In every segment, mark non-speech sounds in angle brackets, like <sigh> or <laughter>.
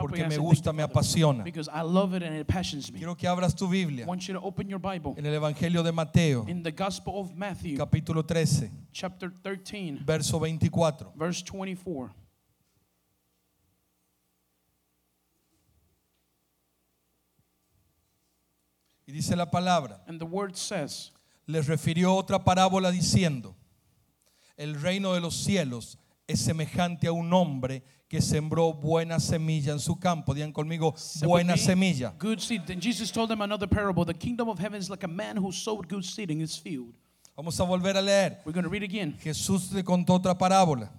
porque me gusta, me apasiona. Because I love it and it passions me. Quiero que abras tu Biblia I want you to open your Bible en el Evangelio de Mateo, capítulo 13, chapter 13, verso 24. verse 24. Y dice la palabra, And the word says, les refirió otra parábola diciendo, el reino de los cielos es semejante a un hombre que sembró buena semilla en su campo. Digan conmigo, buena semilla. Good seed. Then Jesus told them another parable. The kingdom of heaven is like a man who sowed good seed in his field. Vamos a volver a leer. We're going to read again. Jesús le contó otra parábola,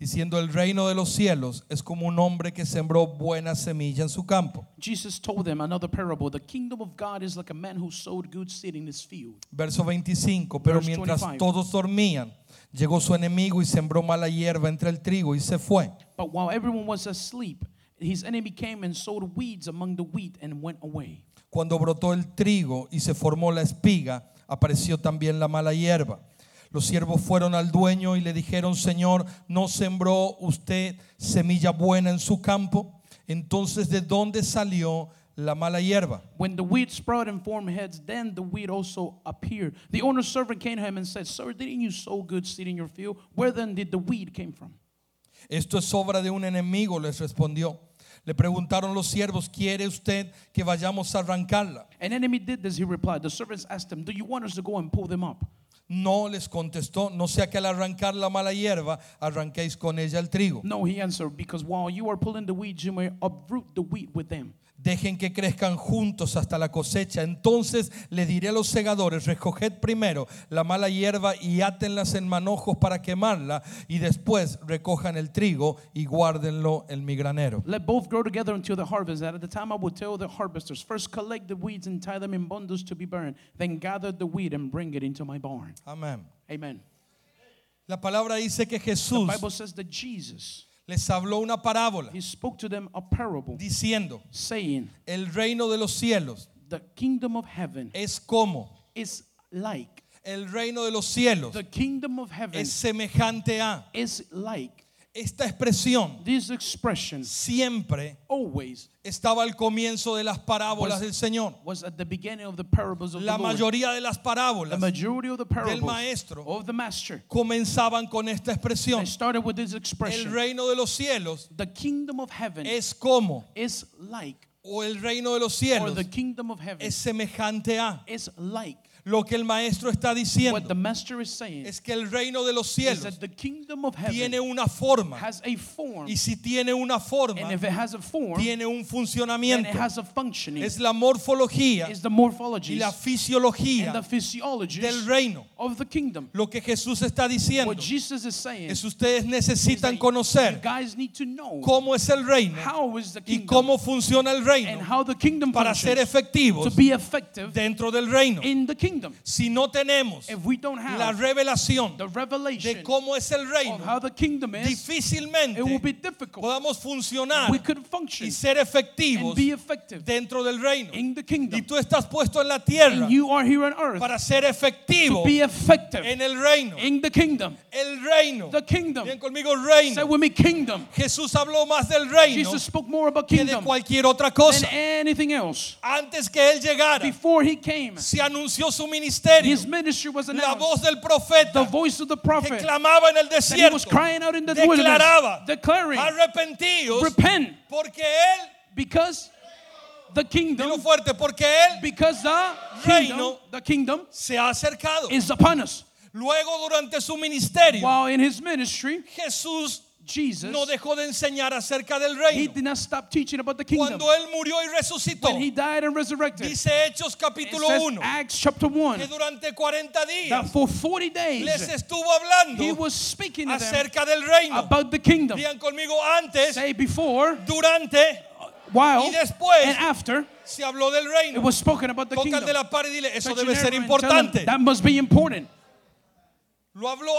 diciendo, el reino de los cielos es como un hombre que sembró buena semilla en su campo. Jesus told them another parable. The kingdom of God is like a man who sowed good seed in his field. Verso 25, pero Verse mientras 25. todos dormían, llegó su enemigo y sembró mala hierba entre el trigo y se fue. But while everyone was asleep, his enemy came and sowed weeds among the wheat and went away. Cuando brotó el trigo y se formó la espiga, apareció también la mala hierba. Los siervos fueron al dueño y le dijeron, Señor, ¿no sembró usted semilla buena en su campo? Entonces, ¿de dónde salió la mala hierba? When the wheat sprouted and formed heads, then the wheat also appeared. The owner's servant came to him and said, Sir, didn't you sow good seed in your field? Where then did the weed came from? Esto es obra de un enemigo, les respondió. Le preguntaron los siervos, ¿quiere usted que vayamos a arrancarla? An enemy did this, he replied. The servants asked him, Do you want us to go and pull them up? No les contestó, no sea que al arrancar la mala hierba arranquéis con ella el trigo. No, he answered, Because while you are pulling the weeds, you may uproot the wheat with them. Dejen que crezcan juntos hasta la cosecha. Entonces le diré a los segadores, recoged primero la mala hierba y átenlas en manojos para quemarla y después recojan el trigo y guárdenlo en mi granero. Let both grow together until the harvest. And at the time I will tell the harvesters, First collect the weeds and tie them in bundles to be burned, then gather the wheat and bring it into my barn. Amén. Amen. La palabra dice que Jesús Les habló una parábola he spoke to them a parable, diciendo, saying, el reino de los cielos The kingdom of heaven es como is like, el reino de los cielos the kingdom of heaven es semejante a is like. Esta expresión siempre always estaba al comienzo de las parábolas del Señor. was at the beginning of the parables of La mayoría de las The parábolas majority of the parables maestro of the master comenzaban con esta expresión. El reino de los cielos The kingdom of heaven es como, is like, o el reino de los cielos the kingdom of heaven es semejante a. is like. Lo que el maestro está diciendo es que el reino de los cielos that the kingdom of heaven tiene una forma. Y si tiene una forma, and if it has a form, tiene un funcionamiento. it has a functioning. Es la morfología y la fisiología del reino. of the kingdom. Lo que Jesús está diciendo es ustedes necesitan conocer cómo es el reino y cómo funciona el reino para ser efectivos dentro del reino. Kingdom. Si no tenemos If we don't la revelación the de cómo es el of reino, how the kingdom is, difícilmente it will be difficult. podamos funcionar We could function y ser and efectivos be effective dentro del reino. in the Y kingdom. tú estás puesto en la tierra And you are here on earth para ser to efectivo be effective en el reino. in the kingdom. El reino. The kingdom. Bien conmigo, Say reino. with me, kingdom. Jesús habló más del reino Jesus spoke more about que de kingdom cualquier otra than cosa. anything else. Antes que él llegara, Before he came, se anunció su ministerio. his ministry was La announced. voz del The profeta voice of the que prophet clamaba en el he was desierto crying out in the declaraba, wilderness, declaring, arrepentidos repent, porque él, because the kingdom, fuerte, porque él because the Reino kingdom, the kingdom se ha acercado. is upon us. Luego durante su ministerio, While in his ministry, Jesús Jesus, no dejó de enseñar acerca del he reino. did not stop teaching about the kingdom. Cuando él murió y resucitó, When he died and resurrected, it dice Hechos capítulo says 1, Acts chapter 1, que durante 40 that días for 40 les days estuvo he hablando was speaking to them acerca del reino. about the kingdom. Digan conmigo antes, Say before, durante while, y después and after, se habló del it reino. was spoken about the Toca kingdom. de la par y dile, eso your debe ser importante. That must be important. Lo habló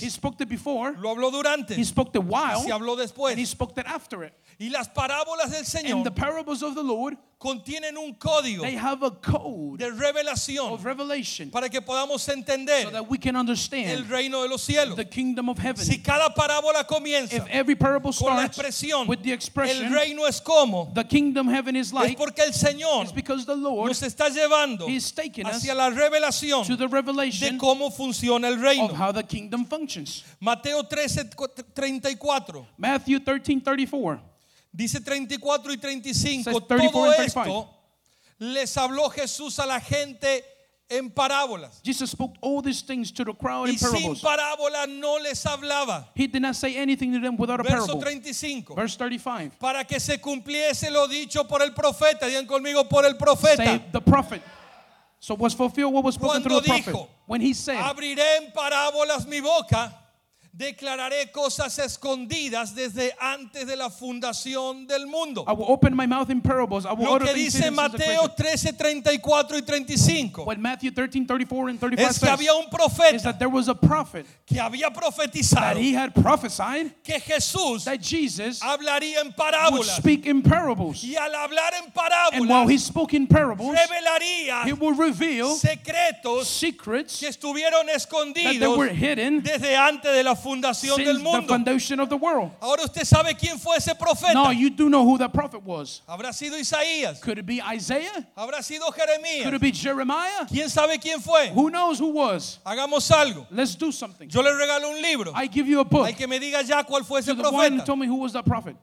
He spoke it before, lo habló durante, he spoke it while, se habló and he spoke that after it. Y las parábolas del And the parables of the Lord contienen un código They have a code de revelación of revelation para que podamos so entender that we can el understand reino de los cielos. the kingdom of heaven. Si cada parábola comienza If every parable con la starts expresión, with the el expression, reino es como, the kingdom heaven is es like, porque el Señor the Lord nos está llevando is taking us hacia la revelación to the de revelation cómo funciona el of reino. how the kingdom functions. Mateo 13, 34. Matthew 13 34. Dice 34 y 35. Says 34 Todo and 35. esto les habló Jesús a la gente en parábolas. Jesus spoke all these things to the crowd in Y sin parables. parábola no les hablaba. He did not say anything to them without a Verso parable. 35. Verse 35. Para que se cumpliese lo dicho por el profeta. Digan conmigo por el profeta. Say the prophet. So was fulfilled what was spoken through the Cuando prophet. dijo, When he said, Abriré en parábolas mi boca. Declararé cosas escondidas desde antes de la fundación del mundo. I will open my mouth in parables. I will Lo que dice Mateo creation. 13, 34 y 35 What Matthew 13 34 and 35 es que says había un is profeta that there was a prophet que había that profetizado he had prophesied que Jesús that Jesus hablaría en would parábolas speak in parables. y al hablar en And while he parábolas spoke in parables, revelaría he would reveal secretos secrets que estuvieron that they were escondidos hidden desde antes de la fundación since del the mundo. foundation of the world. Ahora usted sabe quién fue ese profeta. No, you do know who that prophet was. Habrá sido Isaías, Could it be Isaiah? habrá sido Could Jeremías. it be Jeremiah? ¿Quién sabe quién fue? Who knows who was? Hagamos algo. Let's do something. Yo le regalo un libro. I give you a book. Hay que me diga ya cuál fue ese profeta. told me who was that prophet.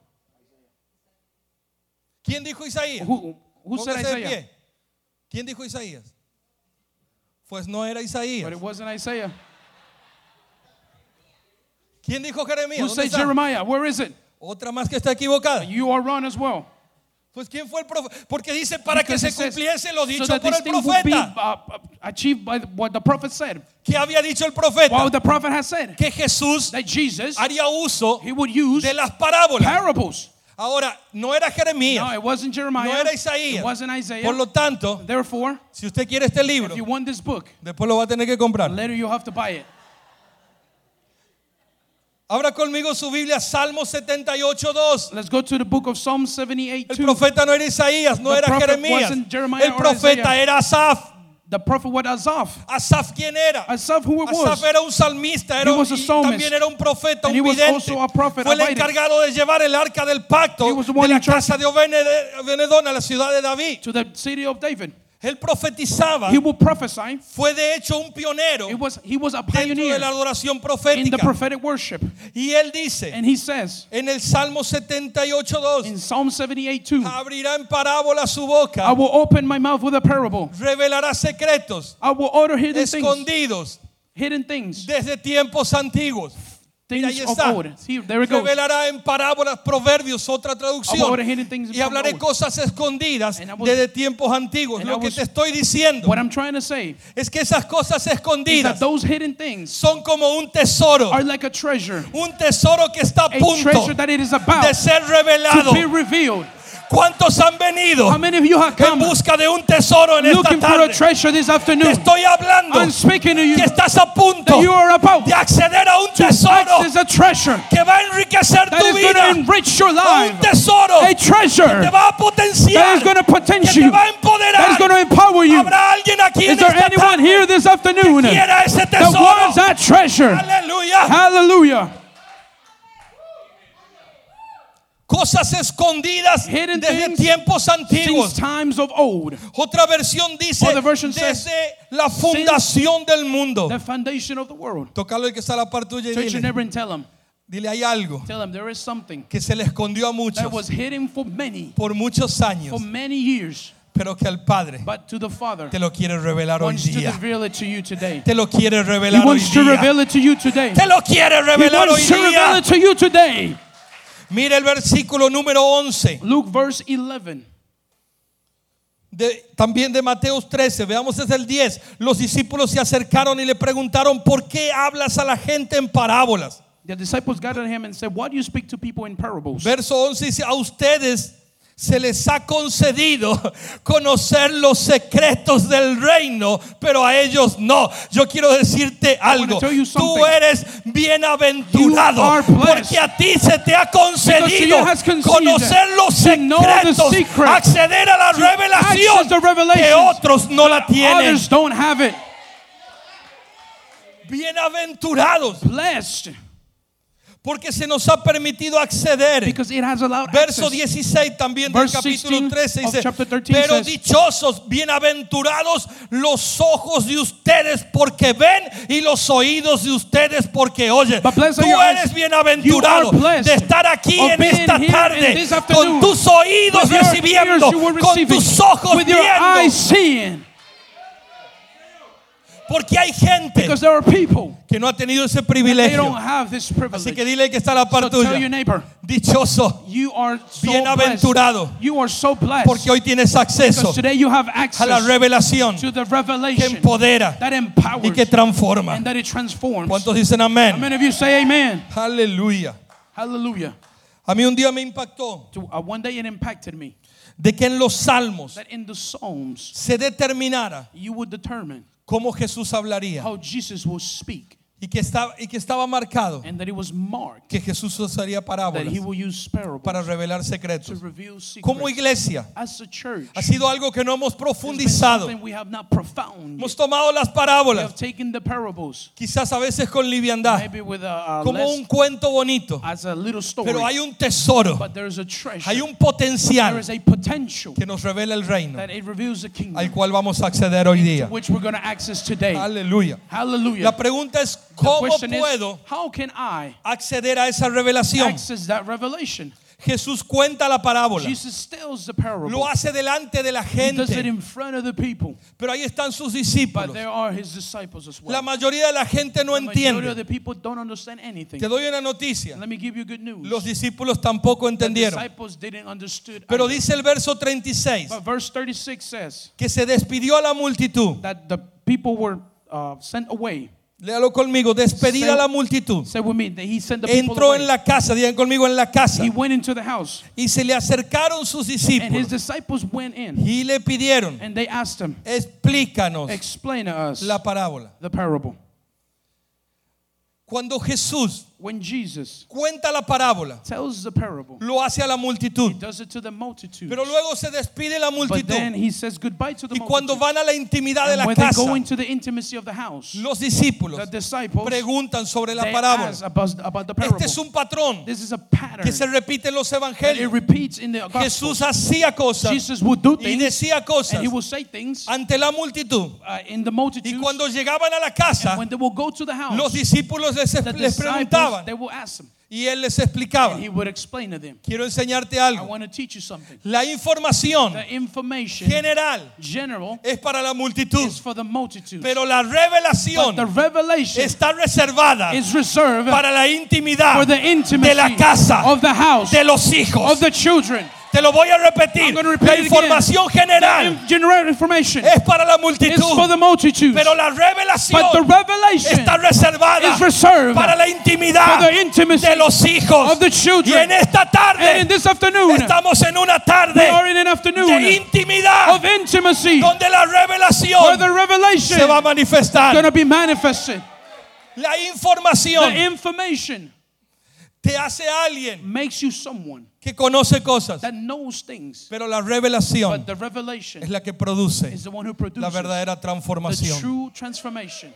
¿Quién dijo Isaías? Who, who said Isaiah? ¿Quién dijo Isaías? Pues no era Isaías. But it wasn't Isaiah. ¿Quién dijo Jeremías? Who ¿Dónde said está? Jeremiah? Where is it? Otra más que está equivocada. You are wrong as well. Pues quién fue el profeta? Porque dice para que Because se it says, cumpliese lo dicho por el would be profeta. uh, uh, achieved by what the prophet said. ¿Qué había dicho el profeta? What the prophet has said. Que Jesús That Jesus, haría uso he would use de las parábolas. parables. Ahora, no era No, Jeremías, it wasn't Jeremiah. no era Isaías. It wasn't Isaiah. Por lo tanto, Therefore, si usted quiere este libro, if you want this book, después lo va a tener que comprar. later you'll have to buy it. Abra conmigo su Biblia, Salmo 78, 2. Let's go to the book of Psalm 78 El 2. profeta no era Isaías, no The era prophet Jeremías. El profeta era Asaf. The prophet was Asaph. Asaf, ¿quién era? Asaph, who it Asaf was. era un salmista, era He was a y psalmist. también era un profeta, un he was vidente. also a prophet, Fue el encargado de llevar el arca del pacto de la casa de Obededón a la ciudad de David. To the city of David. Él profetizaba, He will prophesy. fue de hecho un pionero It was, he was a dentro de pioneer la adoración in the profética. prophetic worship. Y él dice And he says en el Salmo 78, in Psalm 78 2, abrirá en parábola su I boca, will open my mouth with a parable. revelará secretos I will utter hidden things. escondidos Hidden things. desde tiempos antiguos. Mira, ahí está. Here, there. Revelará en parábolas, proverbios, otra traducción. Y hablaré cosas escondidas will- desde tiempos antiguos. Lo I que te estoy diciendo What I'm trying to say es que esas cosas is escondidas that those hidden things son como un tesoro. are like a treasure. Un tesoro que está a punto treasure that it is about de ser to revelado. be revealed. ¿Cuántos han venido How many of you have en come busca de un tesoro en esta looking for a tarde? treasure this Te afternoon? estoy hablando I'm speaking to you que estás a punto that you are about de acceder a un to tesoro access a treasure que va a enriquecer that tu is going vida. to enrich your Un life. tesoro A treasure te va a potenciar, that is going to que te you, va a empoderar. that is going to empower you. Habrá alguien aquí Is there esta anyone tarde here this afternoon que quiera ese that tesoro. wants that treasure? Aleluya. Hallelujah. Cosas escondidas Hidden desde things tiempos antiguos. times of old, Otra versión dice says, desde la fundación del mundo. the foundation of the world. Tocalo el que está a la par tuya y your dile, neighbor and tell him, dile hay algo tell him there is something que se le escondió a muchos that was hidden for many, por muchos años, for many years, pero que el Padre but to the Father te lo quiere revelar hoy día. Te lo quiere revelar hoy día. Te lo quiere revelar hoy día. Mira el versículo número 11. Luke verse 11. de- también de Mateos 13, veamos desde el 10. Los discípulos se acercaron y le preguntaron, ¿por qué hablas a la gente en parábolas? The disciples gathered him and said, Why do you speak to people in parables? Verso 11 dice, a ustedes se les ha concedido conocer los secretos del reino, pero a ellos no. Yo quiero decirte algo. Tú eres bienaventurado porque a ti se te ha concedido conocer los secretos, secret. acceder a la revelación que otros no la tienen. Bienaventurados, Blessed porque se nos ha permitido acceder. because it has allowed Verso access. 16 también del Verse capítulo 16 13 of dice, chapter 13 pero says- dichosos, bienaventurados los ojos de ustedes porque ven y los oídos de ustedes porque oyen. Tú eres bienaventurado de estar aquí en esta tarde con tus oídos recibiendo, con tus ojos viendo. Porque hay gente que no ha tenido ese privilegio. Así que dile que está a la par So tuya. neighbor, Dichoso, you are so Bienaventurado. blessed. You are so blessed. porque hoy tienes acceso a la revelación que empodera y que transforma. and that it transforms. ¿Cuántos dicen amén? Aleluya. Hallelujah. A mí un día me impactó uh, one day it impacted me de que en los salmos that in the Psalms se determinara you would determine cómo Jesús hablaría. How Jesus will speak y que estaba, y que estaba marcado and that it was marked que Jesús usaría that parábolas he will use parables para revelar to secretos. reveal secrets. Como iglesia As a church, ha sido algo que no hemos profundizado. something we have not profound. Hemos tomado las We parábolas, have taken the parables, quizás a veces con liviandad, maybe with a, a como less, un cuento bonito, as a little story, pero hay un tesoro, but there is a treasure. hay un there potencial is a potential que nos revela el reino that it reveals the kingdom, al cual vamos a acceder hoy día. which we're going to access today. Aleluya. Hallelujah. La pregunta es, ¿cómo puedo how can I acceder a esa revelación? Jesús cuenta la parábola, Jesus tells the parable. lo hace delante de la He does it gente, in front of the people, pero ahí están sus but discípulos. there are his disciples as well. La mayoría de la gente no the majority of entiende. the people don't understand anything. Te doy una noticia, Let me give you good news. los discípulos tampoco the entendieron. disciples didn't understood. Pero dice el verso 36 But verse 36 says que se despidió a la multitud. Léalo conmigo, despedida Se- a la multitud. Entró en la casa, digan conmigo en la casa, he went into the house, y se le acercaron sus discípulos disciples went in, y le pidieron, and they asked him, explícanos "Explain to us la parábola. the parable." Cuando Jesús When Jesus cuenta la parábola, tells the parable, lo hace a la he multitud, does it to the multitude. pero luego se despide la But then multitud. he says goodbye to the Y cuando van a la intimidad de And la when they casa, go into the intimacy of the house, los discípulos the disciples preguntan sobre la they parábola. ask about, about the parable. Este es un patrón This is a pattern que se repite en los that it evangelios. repeats in the. Jesús hacía cosas Jesus would do y things decía cosas and he will say things ante la multitud. uh, in the Y multitude. cuando llegaban a la casa, when they will go to the house, los discípulos les, the les disciples, preguntaban they will ask him, y él les explicaba. and he would explain to them. Quiero enseñarte I algo. want to teach you something. La información The information, general general, es para la multitud, is for the multitude. pero la But revelación the revelation está reservada is reserved para la intimidad for the de la casa, of the house, de los hijos. of the children. Te lo voy a repetir. La información general es para la multitud, pero la revelación está reservada para la intimidad de los hijos. of the Y en esta tarde estamos en una tarde de intimidad of intimacy donde la revelación se va a manifestar. to be manifested. La información information te hace alguien makes you someone que conoce cosas, that knows things, pero la revelación but the revelation es la que produce is the one who la produces verdadera the transformación. true transformation.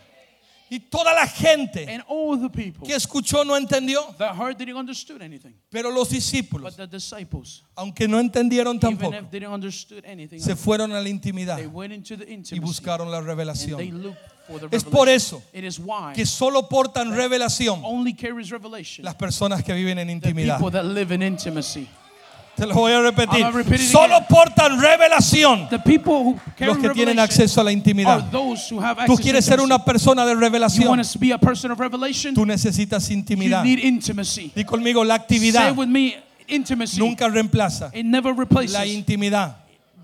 Y toda la gente And all the people que escuchó no entendió, that heard didn't understood anything, pero los but discípulos, the disciples, aunque no entendieron even tampoco, if they didn't understood anything, se fueron a la intimidad they went into the y intimacy buscaron la and they revelación. looked the Es por eso que solo portan revelación las personas que viven en intimidad. Te lo voy a repetir. Solo portan revelación los que tienen acceso a la intimidad. Tú quieres ser una persona de revelación. Tú necesitas intimidad. Di conmigo, la actividad nunca reemplaza la intimidad.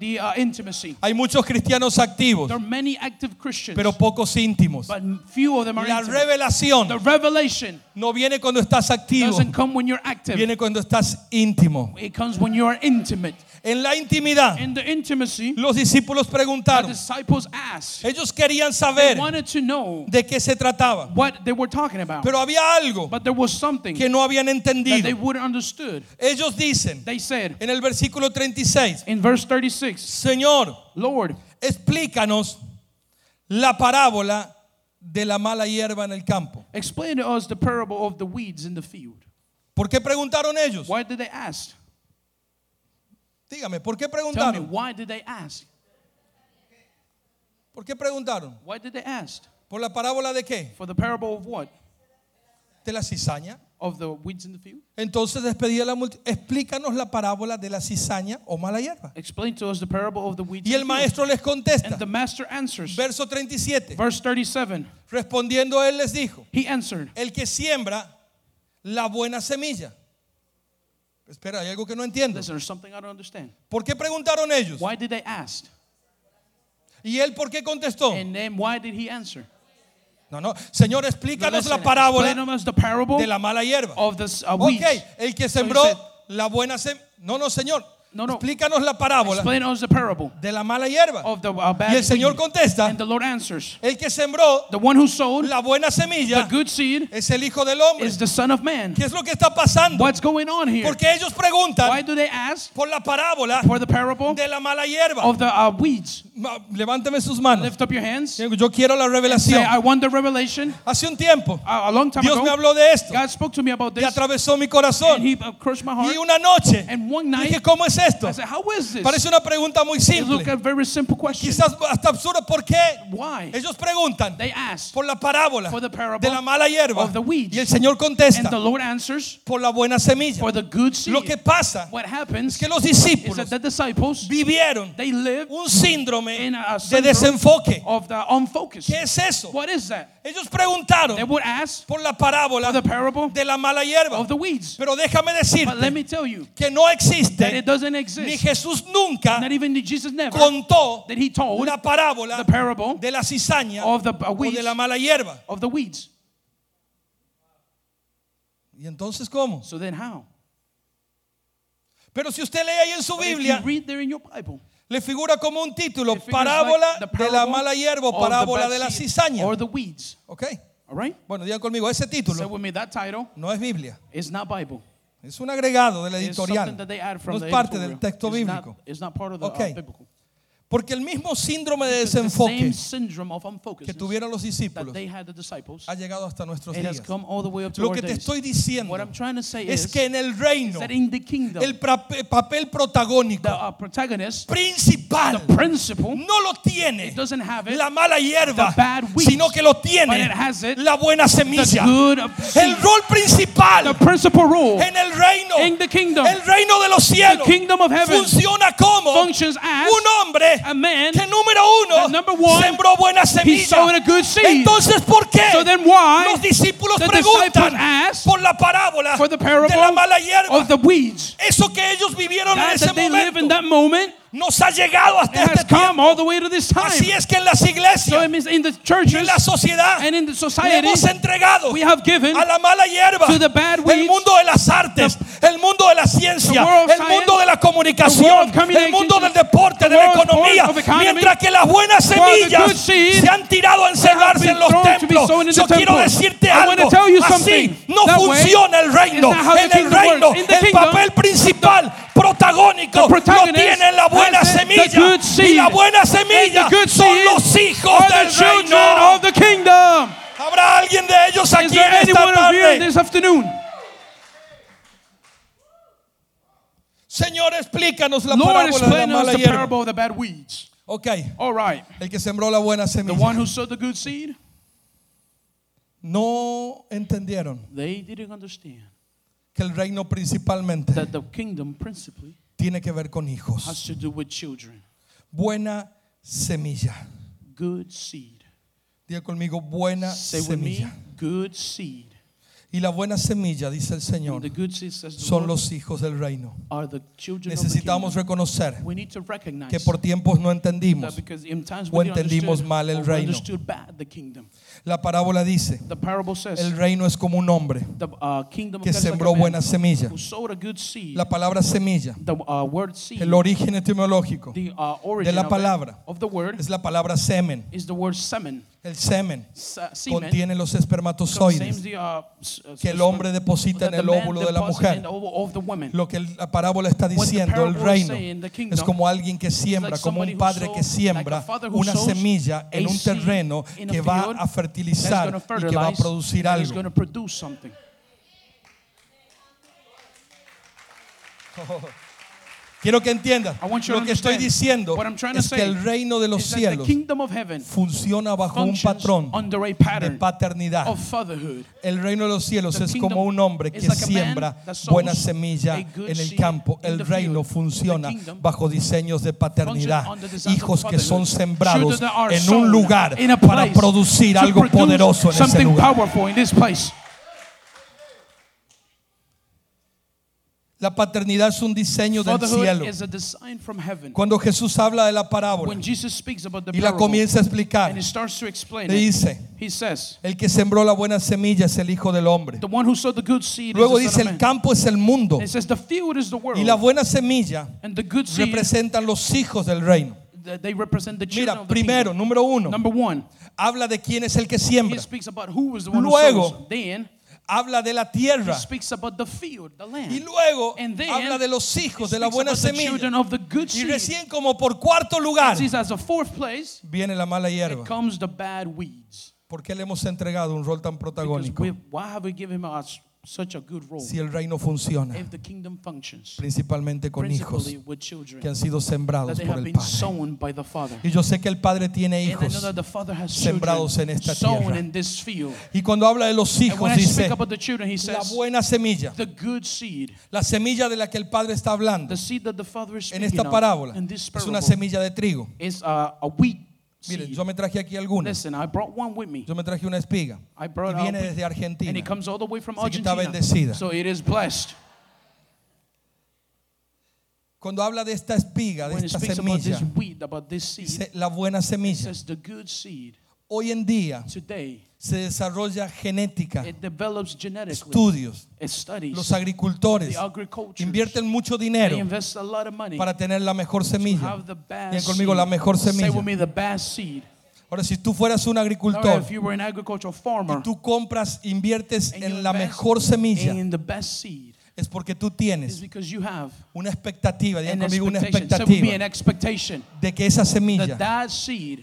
The uh, intimacy. Hay muchos cristianos activos, There are many active Christians, pero pocos íntimos. but few of them are La intimate. revelación The revelation no viene cuando estás activo, doesn't come when you're active. viene cuando estás íntimo. It comes when you are intimate. En la intimidad, In the intimacy, los discípulos the preguntaron, disciples asked. ellos querían They saber wanted to know de qué se trataba, what they were talking about. pero había algo But there was something que no habían that they entendido. wouldn't understood. Ellos dicen They said en el versículo 36, in verse 36, Señor, Lord, explícanos la parábola de la mala hierba en el campo. explain to us the parable of the weeds in the field. ¿Por qué preguntaron ellos? Why did they ask? Dígame, ¿por qué Tell me, preguntaron? why did they ask? ¿Por qué preguntaron? Why did they ask? ¿Por la parábola de qué? For the parable of what? De la cizaña. Of the weeds in the field? Entonces despedía la multitud. Explícanos la parábola de la cizaña o mala hierba. Explain to us the parable of the weeds Y in el the field. maestro les contesta. And the master answers. Verso 37. Verse 37, Respondiendo él les dijo, he answered, el que siembra la buena semilla. Espera, hay algo que no entiendo. Listen, there's something I don't understand. ¿Por qué preguntaron ellos? Why did they ask? ¿Y él por qué contestó? And then why did he answer? No, no, Señor, explícanos la parábola de la mala hierba. of uh. Ok, el que sembró said- la buena semilla. No, no, Señor. No, no. Explícanos la parábola Explain to us the parable de la mala hierba. of the uh, Y el Señor contesta, And the Lord answers, el que sembró the one who sowed la buena the semilla good seed es el Hijo del Hombre. is the Son of Man. ¿Qué es lo que está pasando? What's going on here? Porque ellos preguntan Why do they ask por la parábola for the parable de la mala hierba. of the uh, weeds? Levánteme sus manos. Lift up your hands. Yo quiero la Say, revelación. I want the revelation. Hace un tiempo Uh, a long time Dios me ago, habló de esto God spoke to me about y this, atravesó mi and corazón. He uh, crushed my heart. Y una noche And one night, dije, ¿cómo es esto? I said, How is this? Parece una pregunta muy simple. a very simple question. Quizás hasta absurda. ¿Por qué? Why? Ellos preguntan They asked, por la parábola For the parable de la mala hierba. of the weeds. Y el Señor and contesta the Lord answers, por la buena semilla. for the good seed. Lo que pasa What happens es que los is discípulos that the disciples, vivieron they un síndrome in a de desenfoque. of the unfocused. ¿Qué es eso? What is that? Ellos preguntaron They would ask por la parábola for the parable de la mala hierba. of the weeds. Pero déjame But let decirte me tell you que no that existe it doesn't ni exist. Jesús nunca Not even Jesus never contó that he told una parábola the parable de la cizaña of the uh, o weeds de la mala hierba. of the weeds. ¿Y entonces cómo? So then how? Pero si usted lee ahí en su But Biblia, Bible, le figura como un título, parábola like de la mala hierba o parábola de la cizaña. or the weeds. ¿Ok? All right? Bueno, digan conmigo, ese título with me that title no es Biblia, is not Bible. Es un agregado de la editorial. No es parte del texto It's not- bíblico. It's not part of the Ok. Porque el mismo síndrome de desenfoque que tuvieron los discípulos ha llegado hasta nuestros días. Lo que te estoy diciendo es que en el reino el papel protagónico uh, principal no lo tiene la mala hierba, sino que lo tiene la buena semilla. El rol principal en el reino, el reino de los cielos, funciona como un hombre a man que número uno one, sembró buena semilla. a good seed. Entonces, ¿por qué So then why los discípulos preguntan por la parábola de la mala hierba? of the weeds? Eso que ellos vivieron en ese momento that moment, nos ha llegado hasta has este tiempo. Así es que en las iglesias y en churches la sociedad and in the le society, hemos entregado we have given a la mala hierba to the bad el weeds, mundo de las artes, el mundo de la ciencia, el science, mundo de la comunicación, el mundo del deporte, de la economía, mientras que las buenas semillas se han tirado a encerrarse en los templos. Yo quiero decirte algo, así no funciona el reino. En el reino, el papel principal, protagónico, lo tiene la buena the- the semilla. Y la buena semilla the good son los hijos the del reino. of the kingdom. ¿Habrá alguien de ellos aquí en esta tarde? this afternoon? Señor, explícanos la Lord, parábola de la mala the hierba. parable of the bad weeds. Ok, All right. el que sembró la buena The semilla. one who sowed the good seed, No entendieron they didn't understand que el reino principalmente that the kingdom principally tiene que ver con has hijos. to do with children. Buena semilla. Good seed. Diga conmigo, buena Say with me, semilla. good seed. Y la buena semilla, dice el Señor, the good seed says the son Lord, los hijos del reino. are the children of the Necesitamos reconocer We need to recognize que por tiempos no entendimos. o entendimos mal el reino. La parábola dice, The parable says el reino es como un hombre the uh, que sembró buena semilla. La palabra semilla, the uh, word seed, el origen etimológico, the uh, origin la palabra. of the word es la palabra semen. El semen Se- semen contiene los espermatozoides que el hombre deposita en el óvulo de la mujer. in the ovum of the woman. Lo que la parábola está diciendo, el reino, es como alguien que like siembra, como un padre sows- que siembra una semilla en un terreno que va a fertilizar y que va a producir algo. something. <laughs> Quiero que entiendas. Lo que estoy diciendo es que el reino de los cielos funciona bajo un patrón de paternidad. El reino de los cielos es como un hombre que siembra buena semilla en el campo. El reino funciona bajo diseños de paternidad. Hijos que son sembrados en un lugar para producir algo poderoso en ese lugar. powerful in this place. La paternidad es un diseño del cielo. Cuando Jesús habla de la parábola When Jesus speaks about the y la comienza a explicar, and he starts to explain le dice, he says, el que sembró la buena semilla es el Hijo del Hombre. Luego dice, el campo es el mundo It says the field is the world y la buena semilla and the good seed representan los hijos del reino. th- they represent the children Mira, of the primero, número uno, Number one, habla de quién es el que siembra. Luego, Habla de la he tierra. speaks about the field, the land. Y luego And then habla de los hijos de la buena semilla. Y recién como por cuarto lugar Sees as a fourth place viene la mala hierba. comes the bad weeds. ¿Por qué le hemos entregado un rol tan protagónico? Such a good role? Si el reino funciona, If the kingdom functions, principalmente con hijos principally with children que han sido that sembrados they por have el been Padre. sown by the Father. Y yo sé que el Padre tiene And I know hijos. that the Father has sembrados en esta sown tierra. in this field. Y cuando habla de los And hijos, when I dice, speak about the children, he la says, buena semilla, the good seed, la semilla de la que el Padre está hablando the seed that the Father is en speaking esta of parábola, in this es una semilla de trigo. is a wheat Miren, yo me traje aquí algunas. Listen, I brought one with me. Yo me traje una espiga. I brought viene desde and Argentina. it comes all the way from Así que está bendecida. So it is blessed. Cuando habla de esta espiga, de When esta about semilla, this about this seed, la buena it semilla. says the good seed. Hoy en día Today, se desarrolla genética, it develops genetically. estudios. It studies. Los agricultores invierten mucho dinero invest a lot of money para tener la mejor semilla. Bien conmigo, la mejor semilla. Ahora, si tú fueras un agricultor if you were an agricultural farmer y tú compras, inviertes en la mejor semilla, es porque tú tienes because you have una expectativa, digan an conmigo, una expectativa de que esa that semilla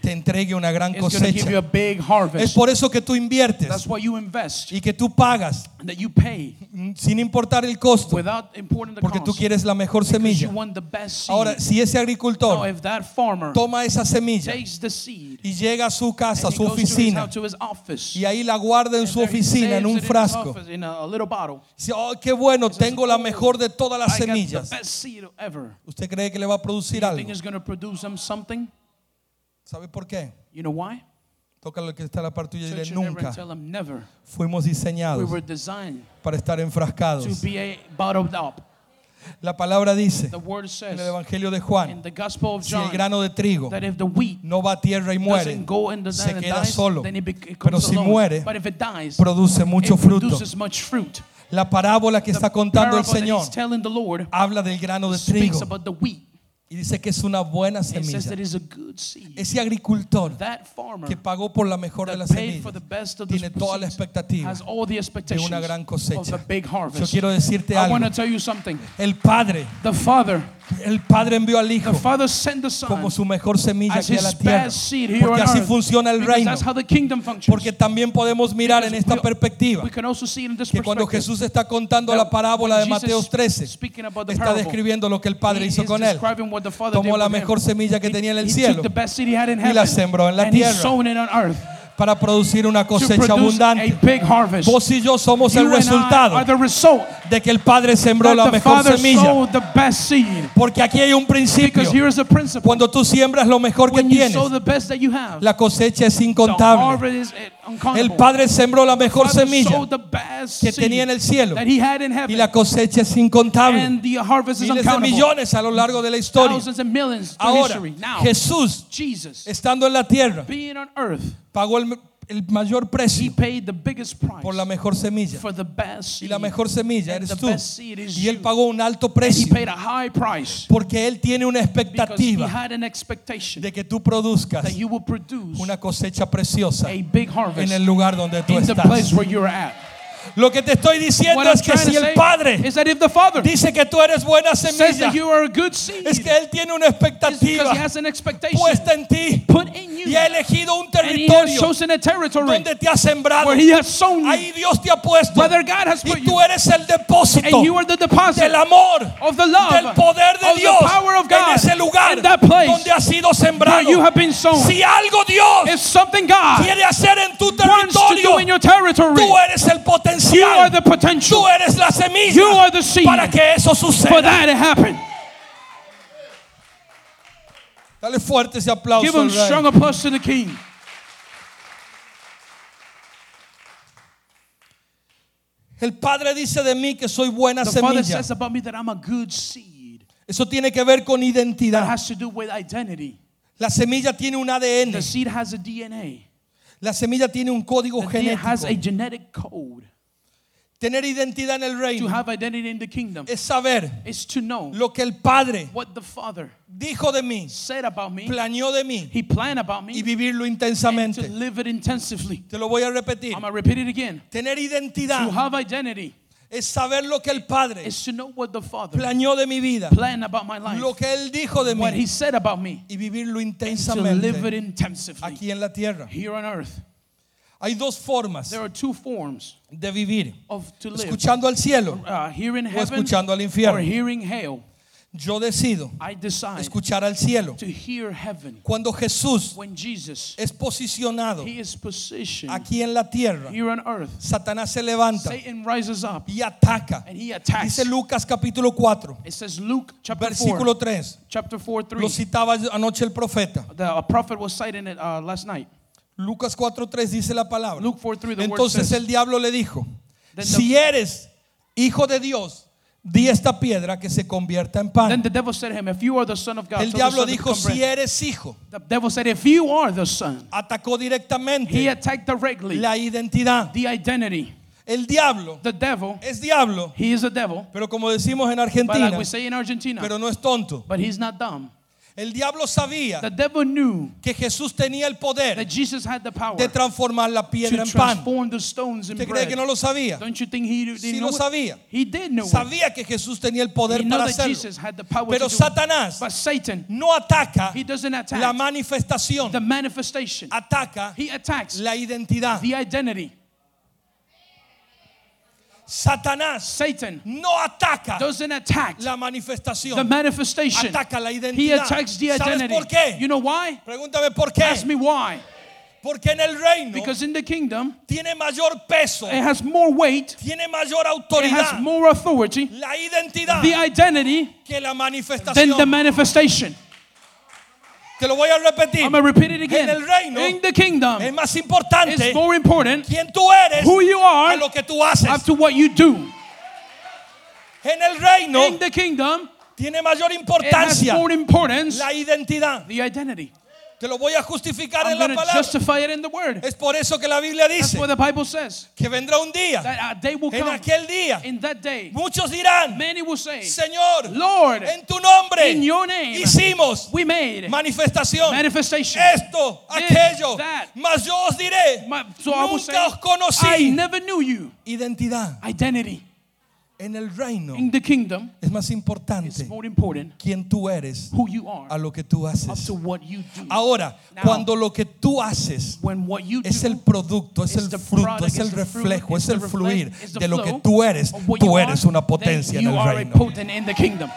te entregue una gran cosecha. Es por eso que tú inviertes y que tú pagas sin importar el costo, porque tú cost. quieres la mejor Because you semilla. want the best seed. Ahora, si ese agricultor toma esa semilla y llega a su casa, a su oficina, y ahí la guarda en su oficina en un frasco, oh, qué bueno, tengo la "Oh, mejor de todas las semillas. ¿Usted cree que le va a producir algo? ¿Sabe por qué? You know why? Toca lo que está a la parte tuya y dile, nunca fuimos diseñados para estar enfrascados. La palabra dice en el Evangelio de Juan, si el grano de trigo no va a tierra y muere, se queda solo. Pero si muere, produce mucho fruto. La parábola que está contando el Señor habla del grano de trigo y dice que es una buena semilla. Ese agricultor que pagó por la mejor de las semillas tiene toda la expectativa de una gran cosecha. Yo quiero decirte algo. El Padre, el Padre envió al Hijo como su mejor semilla aquí a la tierra. Porque así funciona el reino. Porque también podemos mirar en esta perspectiva que cuando. Jesús está contando la parábola de Mateo 13, speaking about the está describiendo lo que el Padre hizo con él. Tomó la mejor semilla que tenía en el cielo y la sembró en la tierra. Para producir una cosecha abundante. Vos y yo somos el resultado de que el Padre sembró la mejor semilla. Porque aquí hay un principio. Because here is the principle. Cuando tú siembras lo mejor que tienes, la cosecha es incontable. eh. El Padre sembró la mejor semilla que tenía en el cielo y la cosecha es incontable. Miles de millones a lo largo de la historia. Ahora, Jesús, estando en la tierra, being on earth, pagó el, el mayor he precio paid the biggest price por la mejor semilla. for the best Y la mejor semilla eres tú. Y él pagó un alto precio paid a high price porque él tiene una expectativa had an expectation de que tú produzcas that you will produce una cosecha preciosa en el lugar donde tú estás. Lo que te estoy diciendo es que si el Padre dice que tú eres buena semilla, es que él tiene una expectativa has puesta en ti y ha elegido un has territorio donde te ha sembrado. has. Ahí Dios te ha puesto has y tú eres el depósito del amor, del poder de Dios en ese lugar donde ha sido sembrado. Si algo Dios quiere hacer en tu territorio, tú eres el you are the potential tú eres la semilla You are the seed para que eso for suceda. that to happen. Dale fuerte ese aplauso. Give him al Rey. strong applause to the King. El Padre dice de mí que soy buena The Father semilla. says about me that I'm a good seed. Eso tiene que ver con That identidad. has to do with identity. La semilla tiene un ADN. The seed has a DNA. La semilla tiene un código The seed has a genético. genetic code. Tener identidad en el To reino have identity in the kingdom es saber is to know lo que el Padre what the Father dijo de mí, said about me. planeó de mí He planned about y me vivirlo and to intensamente. live it intensively. Te lo voy a repetir. I'm going to repeat it again. Tener To identidad have identity es saber lo que el Padre planeó de mi vida, lo que Él dijo de mí y vivirlo intensamente aquí en la tierra. Hay dos formas There are two forms de vivir, of to live. escuchando al cielo Uh, o heaven escuchando al or infierno. hearing hell. Yo decido I decide escuchar al cielo. to hear heaven. Cuando Jesús When Jesus, es posicionado He is aquí en la tierra, here on earth, Satanás se levanta Satan rises up y ataca. and he attacks. Dice Lucas capítulo 4, It says Luke chapter 4, versículo 3. chapter 4, 3. Lo citaba anoche el profeta. The a prophet was citing it uh, last night. Lucas 4:3 dice la palabra. Luke 4, 3, the word Entonces says, el diablo le dijo, Then the- si eres hijo de Dios, di esta piedra que se convierta en Then pan. the devil said to him, If you are the son of God, El diablo dijo, si bread." eres hijo, The devil said, If you are the son, atacó he directamente attacked directly la identidad. the identity. El diablo The devil, es diablo, he is a devil, pero como decimos en but like Argentina, we say in Argentina, pero no es tonto. but he's not dumb. El diablo sabía The devil knew que Jesús tenía el poder that Jesus had the power de transformar la piedra en pan. ¿Usted cree que no lo sabía? Didn't Sí lo sabía. He did know it. Sabía que Jesús tenía el poder He para hacerlo. Jesus had the power Pero. Satanás no ataca he doesn't la attack manifestación, the manifestation. ataca He la identidad. the identity. Satanás Satan no ataca doesn't attack la manifestación. the manifestation. ataca la He attacks the ¿Sabes identity. por qué? You know why? Pregúntame por qué. Ask me why. Porque en el reino Because in the kingdom, tiene mayor peso, it has more weight, tiene mayor it has more authority, la identidad the identity, que la than the manifestation. Te lo voy a repetir. I'm going to repeat it again. En el reino In the kingdom, es más importante it's more important quién tú eres who you que are lo que tú haces. to what you do. En el reino In the kingdom, tiene mayor it has importancia more importance la identidad. the identity. Te lo voy a justificar I'm en la palabra. justify it in the word. Es por eso que la Biblia That's dice what the Bible says. que vendrá un día. That a day will En come. aquel día In that day, muchos dirán, many will say, Señor, Lord, en tu nombre in your name, hicimos we made manifestación. manifestation. Esto, This, aquello. that. Mas yo os diré, My- so I will say, nunca os I conocí. never knew you. Identidad. Identity. En el reino In the kingdom, es más importante more important quién tú eres who you are a lo que tú haces. to what you do. Ahora, Now, cuando lo que tú haces es el producto, es el fruto, product, es el fruit, reflejo, es el fluir de lo que tú eres, tú eres una potencia en el reino. potent in the kingdom.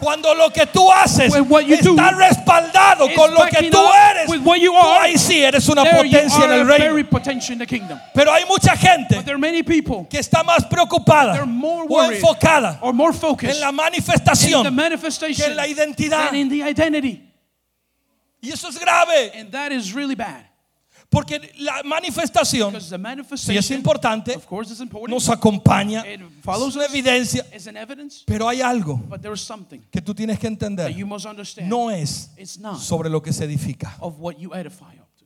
Cuando lo que tú haces está respaldado con lo que tú eres, tú are, ahí sí eres una potencia en el reino. very potential in the kingdom. Pero hay mucha gente que está más preocupada o enfocada en focused la in the manifestación que en la identidad. than in the identity. Y eso es grave, porque la manifestación Because the sí es importante, of course, is important. nos acompaña, es una evidencia, It's an evidence. pero hay algo But there is something que tú tienes que that entender. you must understand. No es It's not sobre lo que se edifica. of what you edify up to.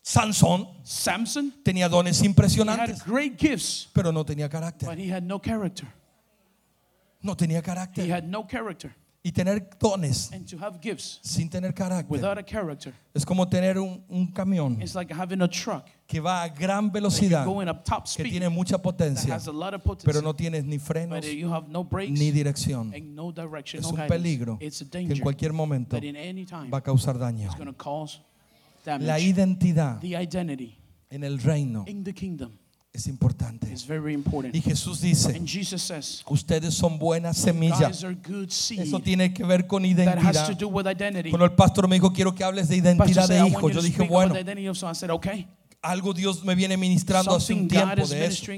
Sansón Samson, tenía dones impresionantes, great gifts, pero no tenía carácter. but he had no tenía He carácter. Y tener dones And to have gifts sin tener carácter without a character es como tener un, un camión is like having a truck que va a gran velocidad, you're going up top que tiene mucha potencia, pero no tienes ni frenos but you have no brakes ni dirección. and no direction, Es no un guidance. peligro It's a que en cualquier momento va a causar daño. it's La identidad The identity en el reino in the kingdom es importante. is very important. Y Jesús dice, And Jesus says, ustedes son buena semilla. guys are good seed. Eso tiene que ver con identidad. to do with identity. Cuando el pastor me dijo, quiero que hables de identidad de hijo, yo dije, bueno, algo Dios me viene ministrando hace un tiempo de eso.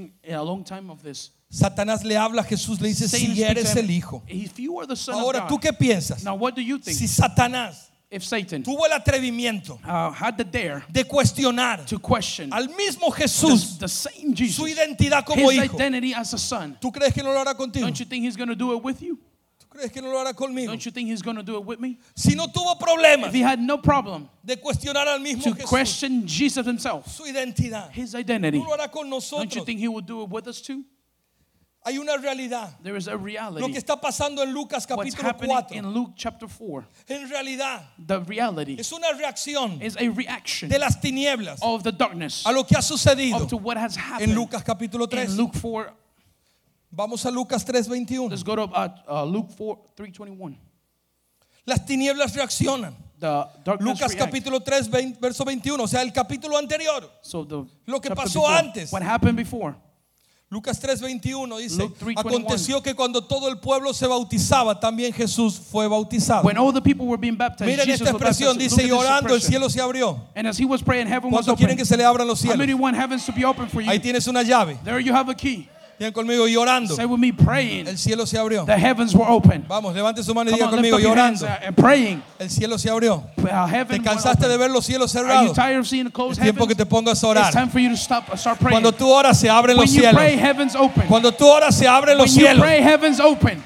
Satanás le habla a Jesús, le dice, si eres el hijo. If you are the son Ahora, ¿tú qué piensas? now what do you think? Si Satanás if Satan tuvo el atrevimiento uh, had the dare de cuestionar to question al mismo the, Jesús the same Jesus, su identidad como his hijo, identity as a son, ¿tú crees que no lo hará contigo? don't you think he's going to do it with you? ¿Tú crees que no lo hará conmigo? Don't you think he's going to do it with me? Si no tuvo problemas If he had no problem de cuestionar al mismo to Jesús question Jesus himself, su identidad, his identity, no lo hará con don't you think he will do it with us too? Hay una realidad. There is a Lo que reality. está pasando en Lucas What's capítulo happening 4, in Luke chapter 4, en realidad the reality es una reacción is a reaction de las tinieblas of the darkness a lo que ha sucedido up to what has en happened Lucas capítulo 3. in Luke 4. Vamos a Lucas 3:21. Let's go to uh, uh, Luke 4, 321. Las tinieblas reaccionan. The darkness Lucas react. capítulo 3, 20, verso 21, o sea, el capítulo anterior. So the Lo que pasó before. antes. What happened before? Lucas 3:21 dice, Luke 3:21. aconteció que cuando todo el pueblo se bautizaba, también Jesús fue bautizado. When all the people were being baptized, Miren esta expresión, dice, y orando el cielo se abrió. And as he was praying, heaven was ¿Cuántos quieren que se le abran los cielos? Ahí tienes una llave. There you have a key. Tienen conmigo y orando. Say with me, praying. El cielo se abrió. The heavens were open. Vamos, levante su mano y Come diga on, lift conmigo up y your hands orando. uh, and praying. El cielo se abrió. Uh, ¿Te cansaste de ver los cielos Are you cerrados? tired of seeing the closed Es tiempo que te pongas a It's orar. time for you to stop and start praying. Cuando tú oras se abren When los you cielos. pray, heavens open. Cuando tú oras se abren los When you cielos. pray, heavens open.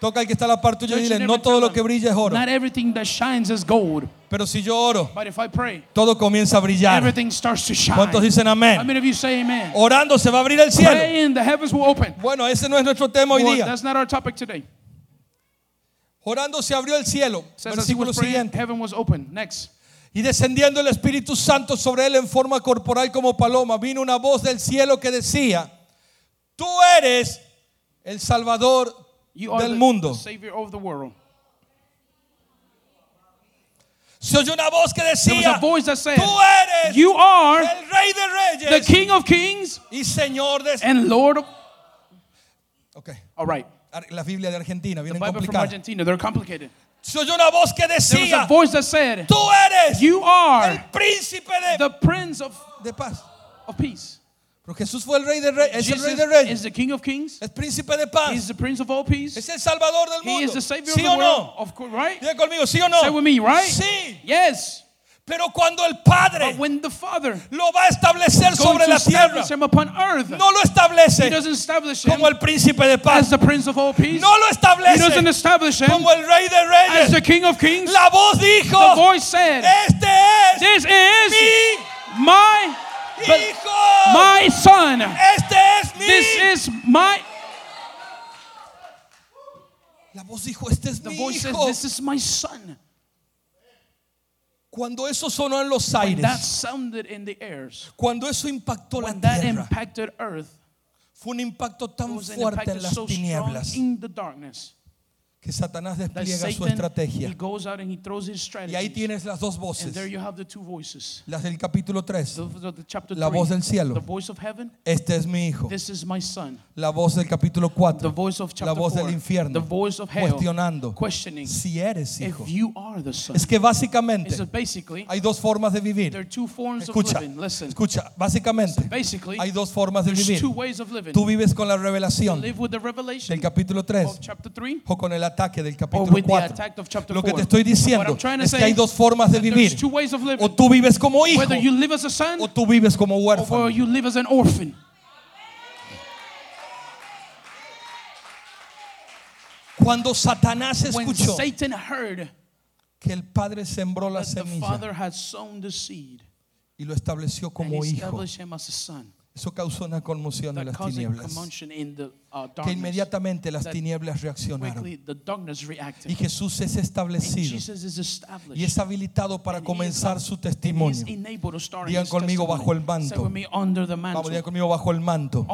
Toca el que está a la parte tuya y dile, no todo lo que brilla es oro. Not everything that shines is gold. Pero si yo oro, But if I pray, todo comienza a brillar. everything starts to shine. ¿Cuántos dicen How amén? many of you say amen? Orando se va a abrir el cielo. Praying, the heavens will open. Bueno, ese no es nuestro tema hoy Well, día. that's not our topic today. Orando se abrió el cielo. Says Versículo praying, siguiente. heaven was open. Next. Y descendiendo el Espíritu Santo sobre él en forma corporal como paloma, vino una voz del cielo que decía, tú eres el Salvador You are del the, mundo. the Savior of the world. Se oyó una voz que decía, a voice that said, tú eres You are el Rey de the Reyes King of Kings y Señor de... and Lord of. Ok, All right. la Biblia de Argentina, The viene complicada. Argentina, they're complicated. Se oyó una voz que decía, voice that said, tú eres You el are príncipe de, the Prince of, de paz. of Peace. Pero Jesús fue el Rey de Reyes, es el Rey de Reyes, is the King of Kings. es príncipe de paz, He's the Prince of all peace. es el Salvador del He is mundo. the Savior ¿Sí of o the world. no? Of course, right? Diga conmigo, ¿sí o no? Say with me, right? Sí. Yes. Pero cuando el Padre But when the Father lo va a establecer sobre la tierra, establish him upon earth, no lo he establece doesn't establish him como el príncipe de as paz, the Prince of all peace. no lo establece como el Rey de as the Reyes. King of Kings. La voz The dijo, voice said, este es This is mi my but hijo, my son. este es mi. This is my La voz dijo, este es the mi voice says hijo. this is my son. Cuando eso sonó en los When that aires, sounded in the airs, cuando eso impactó la when that tierra, impacted earth, fue un impacto it tan was an fuerte impact en las so strong tinieblas in the darkness que Satanás despliega su estrategia. goes out and he throws his Y ahí tienes las dos voces. there you have the two voices. Las del capítulo 3. The, the, the chapter La voz del cielo. the voice of heaven. Este es mi hijo. This is my son. La voz del capítulo The 4. voice of chapter La voz del infierno. The voice of hell. Cuestionando Questioning si eres hijo. Es que básicamente hay dos formas de there vivir. are two forms Escucha, of living. Listen. escucha. Básicamente hay dos formas de vivir. two ways of living. Tú vives con la revelación del capítulo 3 of chapter 3 o con el ataque del capítulo with the 4. attack of chapter Lo que 4. te estoy diciendo es que hay dos formas de vivir. There's two ways of living. O tú vives como hijo son o tú vives como huérfano. you live as an orphan. Cuando Satanás escuchó Satan heard que el Padre sembró la semilla y lo estableció como hijo, established him as a son, eso causó una conmoción en las tinieblas. Uh, Que inmediatamente las tinieblas reaccionaron. Y Jesús es establecido y es habilitado para comenzar su testimonio. Digan conmigo, bajo el manto. Vamos, digan conmigo bajo el manto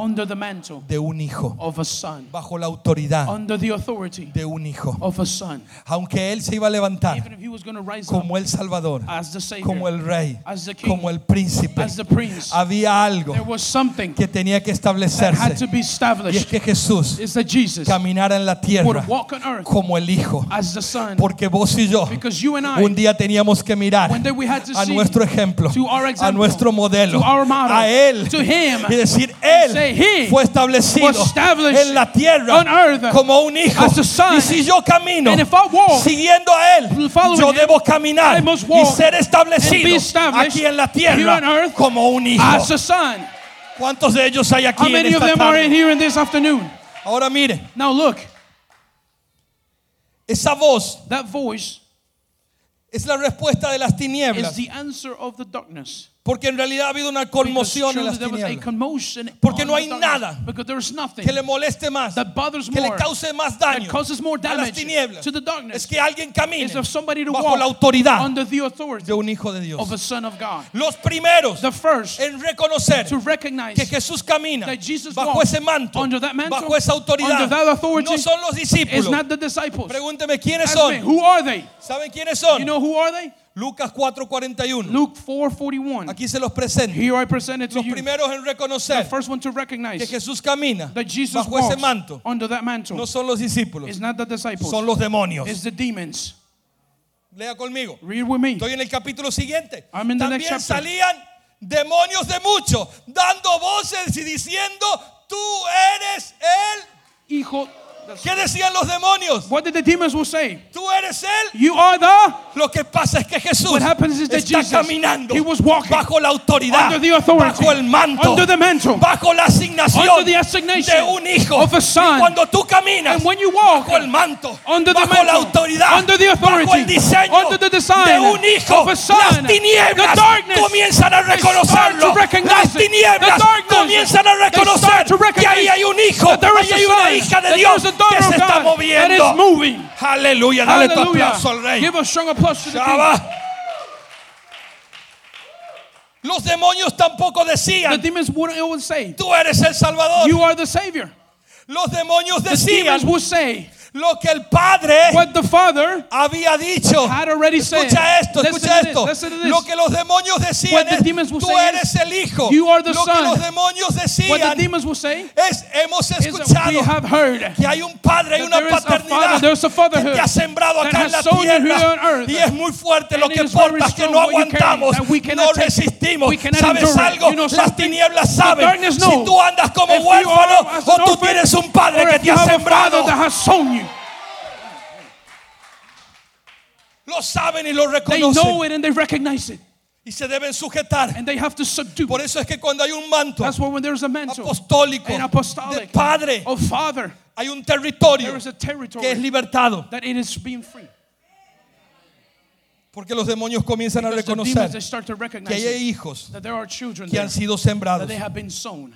de un hijo, bajo la autoridad de un hijo. Aunque él se iba a levantar como el Salvador, como el rey, como el príncipe, había algo que tenía que establecerse. Y es que Jesús caminara en la tierra como el hijo. Porque vos y yo un día teníamos que mirar a nuestro ejemplo, a nuestro modelo, a él y decir, él fue establecido en la tierra como un hijo. Y si yo camino siguiendo a él, yo debo caminar y ser establecido aquí en la tierra como un hijo. ¿Cuántos de ellos hay aquí How en many of esta them are in tarde? here in this afternoon? Ahora mire, Now look, esa voz that voice es la respuesta de las is tinieblas. the answer of the darkness. Porque en realidad ha habido una conmoción en las tinieblas Porque no hay nada que le moleste más, that bothers que le cause más daño a las tinieblas. to the darkness. Es que alguien camine bajo la autoridad de un hijo de Dios. of a son of God. Los primeros The first en reconocer que Jesús camina that Jesus bajo ese manto, bajo esa autoridad, no son los is discípulos. not the disciples. Pregúnteme quiénes son. who are they? ¿Saben quiénes son? Lucas 4:41. Luke 4:41. Aquí se los presento. Here I present it to Los you. primeros en The reconocer first one to recognize que Jesús camina that Jesus bajo ese manto under that mantle no son los discípulos, is not the disciples. son los demonios. It's the demons. Lea conmigo. Read with me. Estoy en el capítulo siguiente. I'm in the next También chapter. salían demonios de muchos, dando voces y diciendo, tú eres él. Hijo. ¿Qué decían los demonios? What did the demons will say? Tú eres él. You are the. Lo que pasa es que Jesús What happens is that está Jesus, caminando he was walking bajo la autoridad, under the authority, bajo el manto, under the mantle, bajo la asignación under the assignation de un hijo. of a son. Y cuando tú caminas And when you walk bajo el manto, under the bajo mantle, la autoridad, under the authority, bajo el diseño under the design de un hijo, of a son, las tinieblas the darkness, comienzan a reconocerlo. Las tinieblas comienzan a reconocer que ahí hay un hijo, ahí hay una hija de Dios que se está moviendo. Aleluya, dale tu aplauso al rey. Give a strong applause to the king. Los demonios tampoco The decían, say, tú eres el Salvador. You are the Savior. Los demonios The decían demons would say lo que el Padre what the Father había dicho. had already said. Escucha esto, escucha esto. Lo que los demonios decían es, tú eres el Hijo. "You are the Lo que Son." los demonios What the decían demons will say es, hemos we escuchado have heard que hay un padre y that una a paternidad father, que te ha sembrado acá en la tierra y es muy fuerte lo que it is very porta que no aguantamos, no resistimos. ¿Sabes algo? Las tinieblas saben si tú andas como huérfano o tú tienes un padre que te ha sembrado. that has sown you. Lo saben y lo They know reconocen it and they recognize it. y se deben sujetar. And they have to subdue. Por eso es que cuando hay un manto That's why when there's a mantle apostólico de apostolic padre, of father, hay un territorio there is a que es territory libertado. that it is being free. Porque los demonios comienzan a Because demons, reconocer to que hay hijos that there are children que there, han sido that sembrados. they have been sown.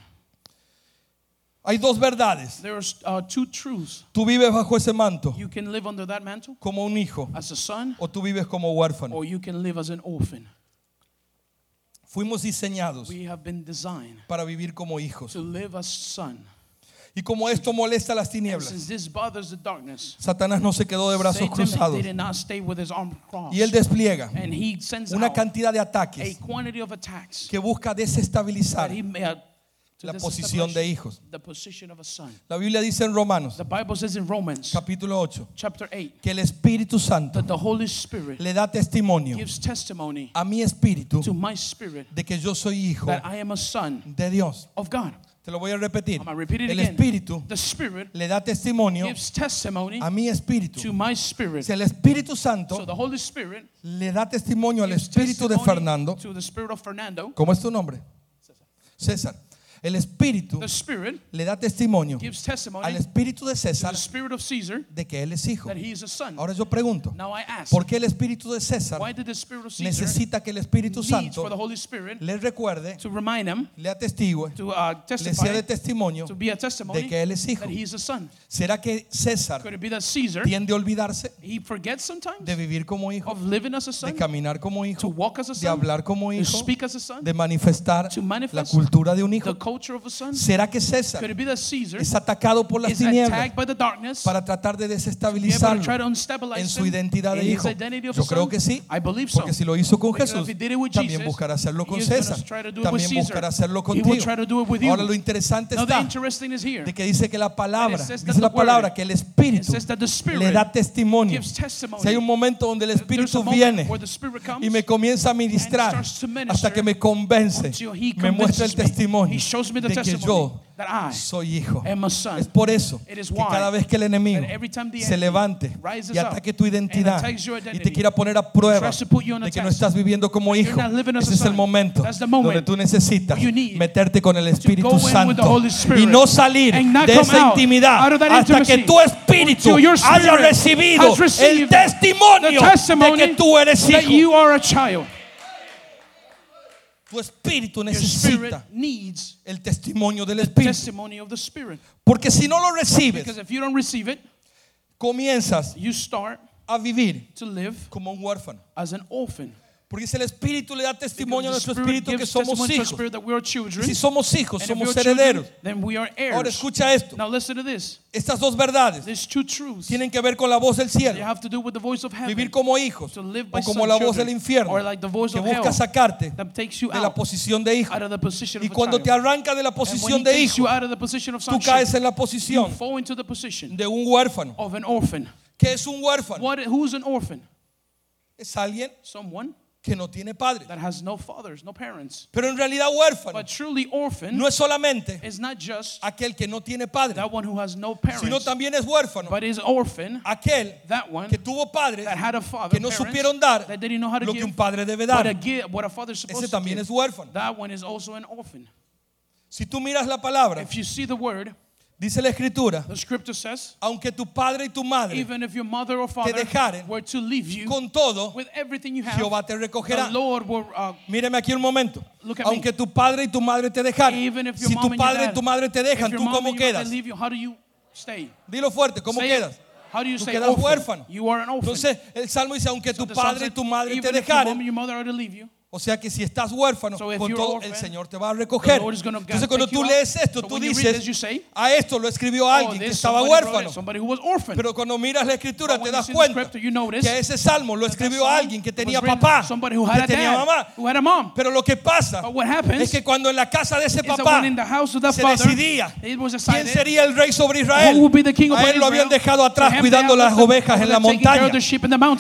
Hay dos verdades. There's uh, two truths. Tú vives bajo ese manto You can live under that mantle como un hijo as a son, o tú vives como huérfano. or you can live as an orphan. Fuimos diseñados We have been designed para vivir como hijos. to live as son. Y como esto molesta a las And tinieblas, since this bothers the darkness, Satanás no se quedó de brazos Satan cruzados did not stay with his arm crossed. y él despliega and he sends una out cantidad de a ataques quantity of attacks que busca desestabilizar that he may uh, la posición de hijos. the position of a son. La Biblia dice en Romanos The Bible says in Romans capítulo 8 chapter 8 que el Espíritu Santo le da testimonio a mi espíritu to my spirit de que yo soy hijo that I am a son de Dios. of God. Te lo voy a repetir. El. Espíritu le da testimonio a mi espíritu. to my spirit. Si el Espíritu Santo le da testimonio al espíritu de Fernando. ¿cómo es tu nombre? César. El Espíritu The Spirit le da testimonio gives al Espíritu de César the spirit of Caesar de que él es hijo. Ahora yo pregunto, ¿por qué el Espíritu de César necesita que el Espíritu Santo le recuerde, le atestigue, uh, le sea de testimonio de que él es hijo? that he is a son? ¿Será que César tiende a olvidarse de vivir como hijo, de caminar como hijo, de hablar como hijo, de manifestar la cultura de un hijo? ¿Será que César Could it be that Caesar es atacado por las tinieblas para tratar de desestabilizarlo en su identidad de hijo? Yo creo que sí, I believe so. porque si lo hizo con Jesús, también buscará hacerlo con César, también buscará hacerlo contigo. Ahora lo interesante está de que dice que la palabra, dice la palabra que el Espíritu le da testimonio. Si hay un momento donde el Espíritu viene y me comienza a ministrar hasta que me convence, me muestra el testimonio shows me the de que yo soy hijo. Es por eso que cada vez que el enemigo se levante y ataque tu identidad y te quiera poner a prueba de que no estás viviendo como hijo, ese es el momento donde tú necesitas meterte con el Espíritu Santo y no salir de esa intimidad hasta que tu espíritu haya recibido el testimonio de que tú eres hijo. you are a child. Tu espíritu necesita el testimonio del Espíritu. Porque si no lo recibes, it, comienzas you start a vivir to live como un huérfano. as an orphan. Porque si el Espíritu le da testimonio a nuestro espíritu que somos hijos. children. Si somos hijos, somos children, herederos. then we are heirs. Ahora escucha esto. Now listen to this. Estas dos verdades There's two truths. tienen que ver con la voz del cielo. have to do with the voice of heaven. Vivir como hijos o como la voz children, del infierno like que busca sacarte de la posición de hijo. Y cuando te arranca de la posición de hijo, tú caes en la posición de un huérfano. of an orphan. ¿Qué es un huérfano? What? Who's an orphan? Es alguien Someone que no tiene padre. that has no fathers, no parents. Pero en realidad huérfano But truly orphan no es solamente is not just aquel que no tiene padre, that one who has no parents, sino también es huérfano but is orphan, aquel that one que tuvo padres that had a father, que no parents, supieron dar that didn't know how to lo que un padre debe what a, dar. give, what a father is supposed Ese to también give. es huérfano. That one is also an orphan. Si tú miras la palabra, If you see the word, dice la escritura, the scripture says, aunque tu padre y tu madre even if your mother or father dejaren, were to leave you con todo, with everything you have, Jehová te the recogerá. Lord will uh, Míreme aquí un momento. Look at me. Aunque tu padre y tu madre te dejaran, even if your si tu padre y tu madre te dejan, ¿tú cómo quedas? you, how do you stay? Dilo fuerte, ¿cómo Say it. quedas? How do you Tú say quedas orphan? huérfano. You are an orphan. Entonces, el Salmo dice, aunque So tu padre y tu madre te dejaren, o sea que si estás huérfano, So con todo orphan, el Señor te va a recoger. Entonces cuando tú lees esto, So tú this, dices, you say, a esto lo escribió oh, alguien que this estaba it, huérfano. Pero cuando miras la escritura But te das cuenta scripture, you notice que ese salmo lo escribió alguien que tenía papá, que tenía dad, mamá. Pero lo que pasa es que cuando en la casa de ese papá se father, decidía quién sería el rey sobre Israel, a él lo habían dejado atrás cuidando las ovejas en la montaña.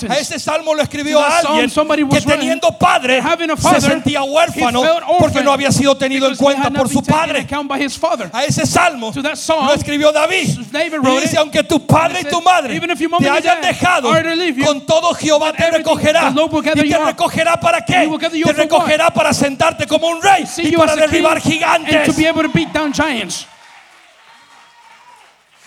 A ese salmo lo escribió alguien que teniendo padre se sentía huérfano porque no había sido tenido en cuenta por su padre. A ese salmo lo escribió David. Y dice, aunque tu padre y tu madre te hayan dejado, con todo Jehová te recogerá. ¿Y te recogerá para qué? Te recogerá para sentarte como un rey y para derribar gigantes. be able to beat down giants.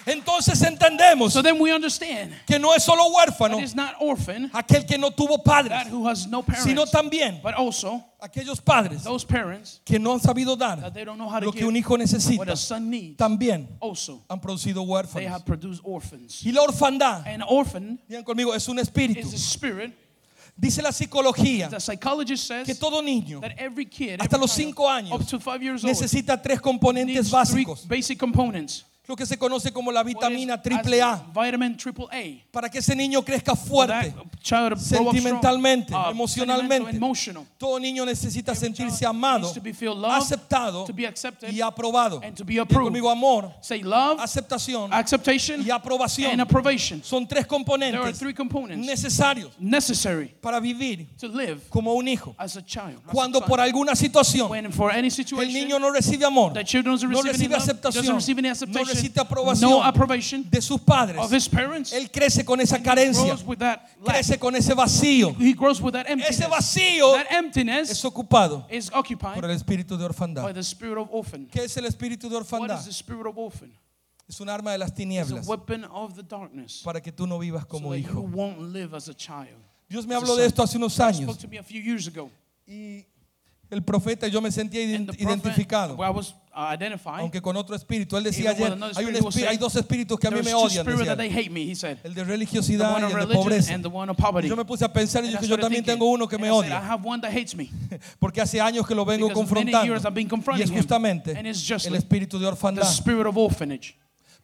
Entonces entendemos So then we understand que no es solo huérfano that it's not orphan, aquel que no tuvo padres, that who has no parents, sino también but also aquellos padres those parents que no han sabido dar that they don't know how to lo que un hijo necesita. needs. También Also, han producido huérfanos. have produced orphans. Y la orfandad, An orphan digan conmigo, es un espíritu. Dice la psicología The psychologist says que todo niño that every kid, hasta every los child, cinco años necesita tres componentes básicos. Lo que se conoce como la vitamina triple A, vitamin triple A. para que ese niño crezca fuerte. child sentimentalmente, strong, uh, emocionalmente. Todo niño necesita Every sentirse amado, loved, aceptado to be accepted, y aprobado. and to be Y approved. conmigo amor, Say love, aceptación y aprobación. Son tres componentes three components necesarios para vivir to live como un hijo. as a child. as a Cuando por alguna situación el niño no recibe amor, no recibe aceptación, no recibe no aprobación approbation de sus padres, of his parents, él crece con esa carencia, grows with that lack. crece con ese vacío. He grows with that emptiness. Ese vacío that emptiness es ocupado is occupied por el espíritu de by orfandad. the spirit of orphan. ¿Qué es el espíritu de What orfandad? is the spirit of orphan? Es un arma de las tinieblas para que tú no vivas So como you hijo. Dios me habló de esto hace unos años y el profeta yo me sentía ident- prophet, identificado, where I was uh, aunque con otro espíritu. Él decía ayer, hay, un hay dos espíritus que a mí me odian, me, said. el de religiosidad y el de pobreza. poverty. Yo me puse a pensar y yo started también tengo uno que me odia, have one that hates me. <laughs> porque hace años que lo vengo confrontando. Y es justamente And it's just el espíritu de orfandad.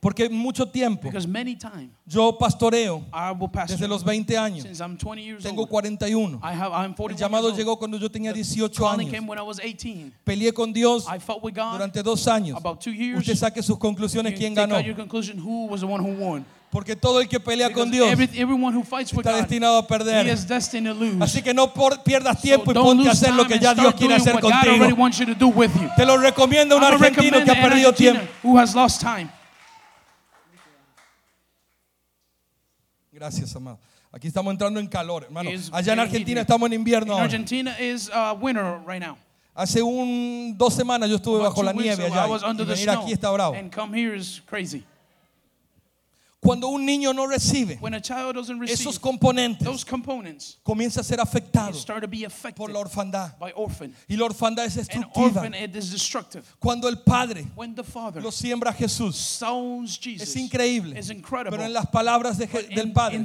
Porque mucho tiempo Because many times yo pastoreo pastor desde los 20 años. since I'm 20 years Tengo old. 41. I have, El 41 llamado llegó cuando yo tenía 18 Calling años. came when I was 18. Peleé con Dios I fought with God durante dos años. about two years. Usted saque sus conclusiones quién ganó. out your conclusion who was the one who won. Porque todo el que pelea Because con Dios every, está destinado a perder. is destined to lose. Así que no por- pierdas So tiempo y don't ponte a hacer lo time que ya Dios quiere hacer contigo. Te lo recomiendo a un argentino que ha perdido tiempo. who has lost time. Gracias, amado. Aquí estamos entrando en calor, hermano. Is Allá en very Argentina heated. estamos en In invierno ahora. Argentina is uh, winter right now. Hace un, dos semanas yo estuve About bajo two la weeks nieve ago, allá was y under the venir snow, aquí está bravo. and come here is crazy. Cuando un niño no recibe esos componentes, comienza a ser afectado por la orfandad. by orphan. Y la orfandad es destructiva. Cuando el Padre When the father lo siembra a Jesús, es increíble. Pero en las palabras de del Padre,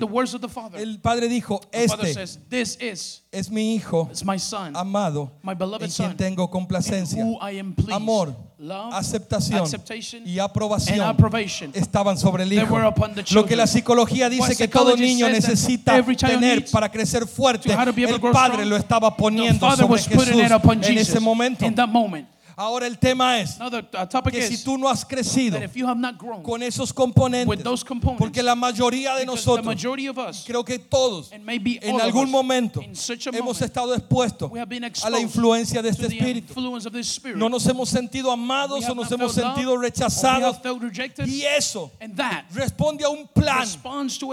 el Padre dijo, the father este says, "This is es mi hijo it's my son, amado my beloved en quien son, tengo in complacencia. who I am pleased." Amor, Love, aceptación y aprobación estaban sobre el hijo. Lo que la psicología dice que todo niño necesita tener para crecer fuerte, el Padre lo estaba poniendo sobre Jesús en ese momento. Ahora el tema es Now the uh, que si is tú no has crecido grown con esos componentes, porque la mayoría de nosotros, us, creo que todos, en algún us, momento hemos moment, estado expuestos a la influencia de este espíritu. No nos hemos sentido amados o nos hemos sentido rechazados y eso responde a un plan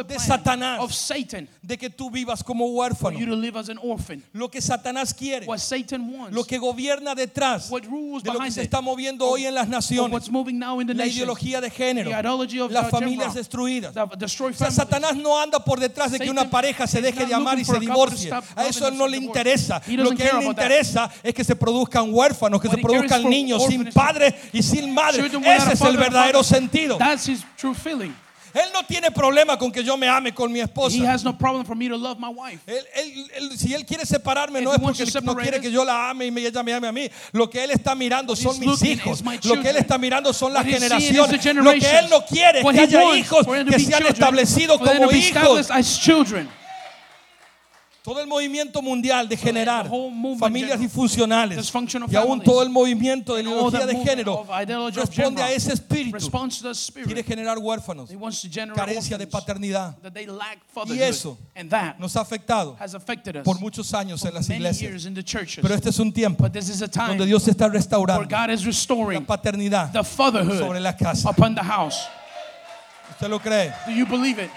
de Satanás. of Satan de que tú vivas como huérfano. Lo que Satanás quiere, lo que gobierna detrás de lo que se está moviendo hoy en las naciones, what's moving now in the la ideología de género, las familias destruidas. O sea. Satanás no anda por detrás de que una pareja se deje de amar y se divorcie. A eso loving no and le divorce. interesa. Lo que a él le interesa es que se produzcan huérfanos, que se produzcan niños sin orphanages. padre y sin madre. Ese es el verdadero sentido. Él no tiene problema con que yo me ame con mi He esposa. has no problem for me to love my wife. Él- él- él- si él quiere separarme If no he es porque to no quiere us, que yo la ame y me- ella me ame a mí. Lo que él está mirando son mis looking hijos. Lo que él está mirando son las generaciones. Lo que él no quiere es que he haya hijos que sean establecidos como hijos. Todo el movimiento mundial de generar familias disfuncionales y aún todo el movimiento de ideología de género responde a ese espíritu. Quiere generar huérfanos, carencia de paternidad. Y eso nos ha afectado por muchos años en las iglesias. Pero este es un tiempo donde Dios está restaurando la paternidad sobre la casa. ¿Usted lo cree? Do you believe it?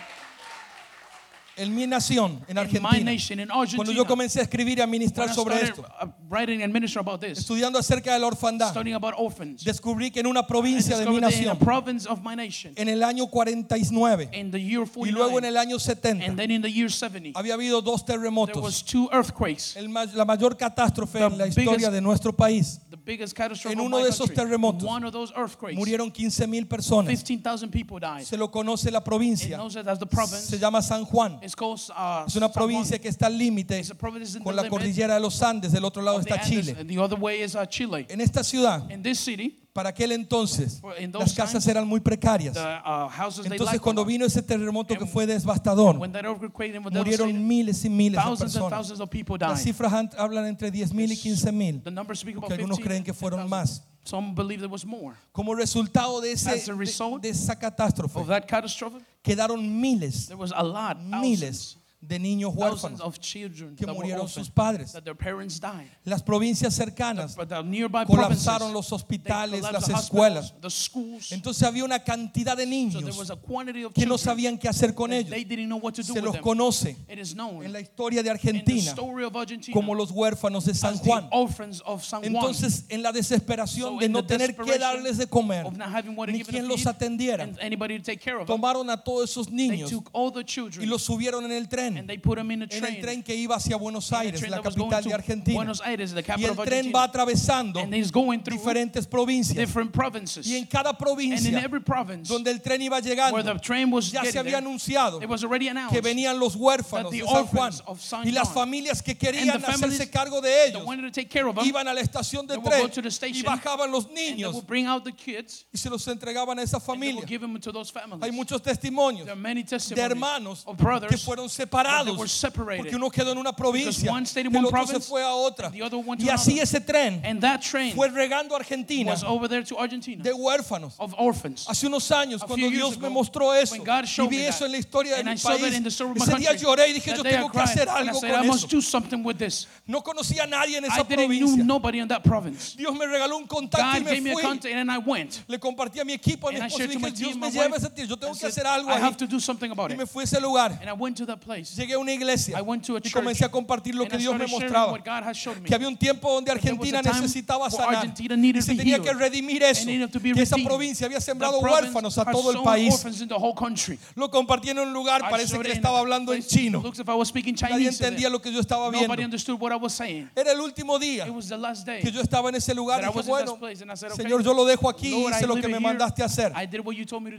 En mi nación, en In my Argentina, nation, in cuando Argentina, yo comencé a escribir y a when ministrar sobre started esto, uh, writing and minister about this, estudiando acerca de la orfandad, studying about orphans, descubrí que en una I provincia de mi discovered that in a nación, province of my nation, en el año 49 in the year y luego en 49, el año and 70, then in the year 70, había habido dos there terremotos. two earthquakes. El ma- la mayor catástrofe The en la historia biggest- de nuestro país. The biggest catastrophe En of uno my de esos country. terremotos One of those earthquakes, Murieron 15 mil personas. 15,000 people died. Se lo conoce la It provincia. knows it as the province. Se llama San Juan. It's called uh, Es una provincia que está al límite con la cordillera de los Andes. Del otro lado está Chile. and the other way is uh, Chile. En esta ciudad In this city, Para aquel entonces, las casas times, eran muy precarias. the uh, Entonces, cuando vino ese terremoto que fue devastador, murieron miles y miles de thousands and personas. thousands of people Las died. cifras hablan entre 10 mil y 15 mil, algunos 15 creen que fueron 10,000. más. Some believe there was more. Como resultado de, ese, de, de esa catástrofe, Of that catastrophe, quedaron miles, there was a lot, miles thousands, de niños huérfanos que murieron sus padres. that their parents died. Las provincias cercanas But the nearby colapsaron los hospitales, las escuelas. hospitals, the schools. Entonces había una cantidad de niños was a quantity of que no sabían qué hacer con ellos. they didn't know what to do Se los conoce en la historia de in the Argentina story of Argentina como los huérfanos de San Juan. Entonces, en la desesperación de no tener que darles de comer, ni quien los atendiera, tomaron a todos esos niños y los subieron en el and tren, they put them in a en el train. tren que iba hacia Buenos Aires, la capital de Argentina. Buenos Aires, the Y el tren va atravesando diferentes provincias. different provinces. Y en cada And in provincia every province donde el tren iba where llegando, the train was ya se había anunciado it was already announced que venían los huérfanos that the de San Juan y las familias que and querían hacerse cargo de ellos iban a la estación de tren y bajaban los niños y se los entregaban a esa familia. Hay muchos testimonios de hermanos que fueron they separados were separated. porque uno quedó en una provincia, in el one otro se fue a otra. Y así ese tren and that train fue regando a Argentina was over there to Argentina de huérfanos. of orphans. Hace unos años, A cuando Dios me mostró eso y vi eso that, en la historia de mi I saw that país, ese día lloré y dije, yo tengo que hacer algo con eso. do something with this. No conocía a nadie en esa provincia. nobody in that province. Dios me regaló un contacto y me fui. contact and I went. Le compartí a mi equipo, a mi esposa y dije, Dios me lleva a ese tío, yo tengo que hacer algo ahí. have to do something about Y me fui a ese lugar. Llegué a una iglesia y comencé a compartir lo que Dios me mostraba. Que había un tiempo donde Argentina necesitaba sanar. Y se tenía que redimir eso. Que esa provincia había sembrado huérfanos a todo el país. Lo compartí en un lugar, parece que le estaba hablando en chino. Nadie entendía lo que yo estaba viendo. Era el último día que yo estaba en ese lugar y dije, bueno, Señor, yo lo dejo aquí y hice lo que me mandaste a hacer.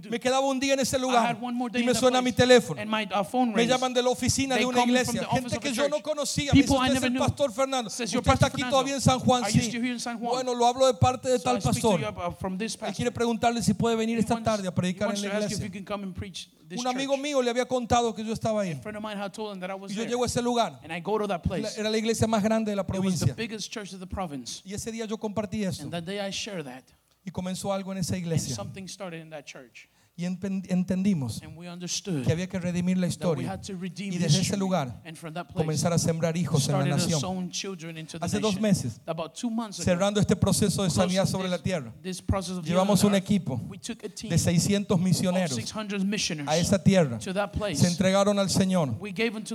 Me quedaba un día en ese lugar y me suena mi teléfono. Uh, Me llaman de la oficina de una iglesia, gente que yo no conocía. Me dice, usted es el pastor Fernando. Usted "You're está aquí todavía en San Juan. Sí. Bueno, lo hablo de parte de tal pastor. pastor. quiere preguntarle si puede venir esta tarde a predicar en la iglesia. Un amigo mío le había contado que yo estaba ahí. Y yo llego a ese lugar. And I go to that La- place. Era la iglesia más grande de la provincia. Y ese día yo compartí eso. And that day I share that. Y comenzó algo en esa iglesia. Y entendimos And we understood que había que redimir la historia y desde ese lugar comenzar a sembrar hijos en la nación. Hace dos meses, cerrando este proceso de sanidad sobre la tierra, llevamos un equipo de 600 of misioneros 600 missioners a esa tierra. Se entregaron al Señor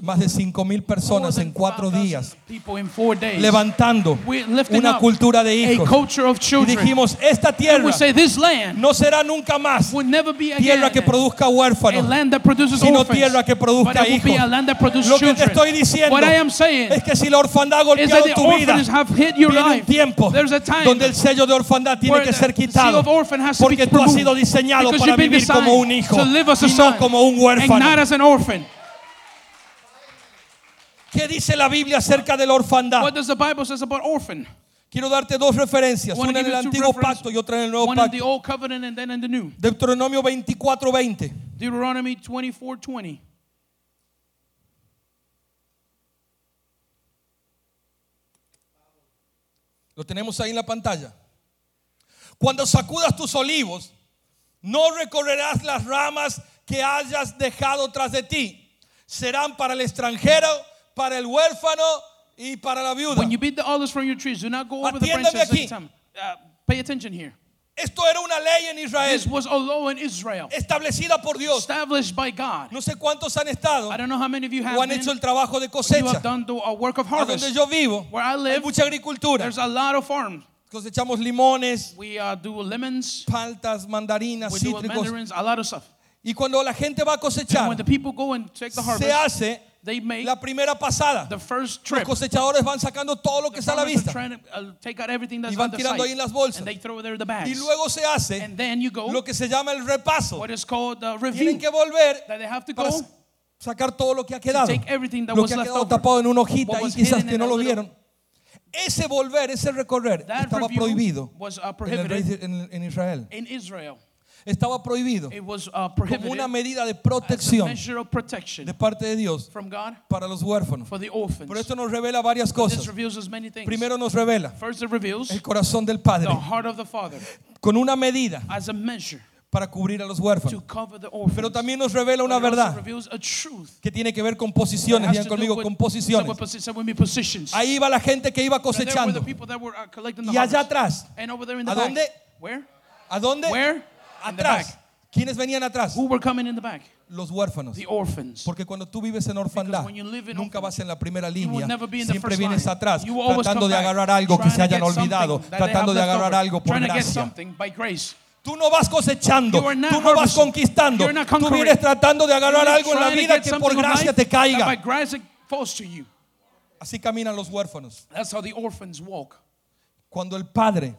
más de 5 mil personas en cuatro días, levantando una cultura de hijos. Y dijimos, esta tierra no será nunca más tierra que produzca huérfanos, sino tierra que produzca hijos. Lo que te estoy diciendo es que si la orfandad ha golpeado tu vida, viene un tiempo donde el sello de orfandad tiene que ser quitado. Porque tú has sido diseñado para vivir como un hijo y no como un huérfano. ¿Qué dice la Biblia acerca de la orfandad? What does the Bible says about orphan? Quiero darte dos referencias, una en el antiguo pacto y otra en el nuevo pacto. old covenant and then in the new. Deuteronomio 24:20. Deuteronomy 24:20. Lo tenemos ahí en la pantalla. Cuando sacudas tus olivos, no recorrerás las ramas que hayas dejado tras de ti. Serán para el extranjero, para el huérfano y para la viuda. When you beat the olives from your trees, do not go over the branches every time. Uh, pay attention here. Esto era una ley en Israel This was a law in Israel, establecida por Dios. established by God. No sé cuántos han estado I don't know how many of you have o han been, hecho el trabajo de you cosecha. have done the uh, work of A donde harvest. yo vivo, Where I hay live, mucha agricultura. there's a lot of farms. Cosechamos limones, We uh, do lemons, paltas, mandarinas, we do cítricos. mandarins, a lot of stuff. Y cuando la gente va a And cosechar, when the people go and take the se harvest, hace they make la primera pasada. the first Los trip. cosechadores van sacando todo lo que está a la vista. uh, take out everything that's Y van tirando ahí en las bolsas. and they throw it there in the Y bags. luego se hace And then you go, lo que se llama el repaso. what is called the Tienen que volver that they have to para go sacar todo lo que ha quedado. take everything that Lo was que ha quedado over. tapado en una hojita y quizás que no lo vieron. Ese volver, ese recorrer estaba prohibido en- en Israel. Estaba prohibido It was uh, como una medida de as a protección measure of protection de parte de Dios from God para los huérfanos. for the orphans. Pero esto nos revela varias cosas. Primero nos revela First, it reveals el corazón del Padre the heart of the Father con una medida as a measure para cubrir a los huérfanos. Pero también nos revela una verdad que tiene que ver con posiciones. Digan conmigo, con posiciones. Ahí va la gente que iba cosechando. uh, Y allá atrás, ¿A dónde? ¿a dónde? Atrás. ¿Quiénes venían atrás? Who were coming in the back? Los huérfanos. The orphans. Porque cuando tú vives en orfandad, nunca vas en la primera línea. Siempre vienes atrás, tratando de agarrar algo que se hayan olvidado, tratando de agarrar algo por gracia. Tú no vas cosechando, tú no vas conquistando, tú vienes tratando de agarrar algo en la vida que por gracia te caiga. Así caminan los huérfanos. Cuando el Padre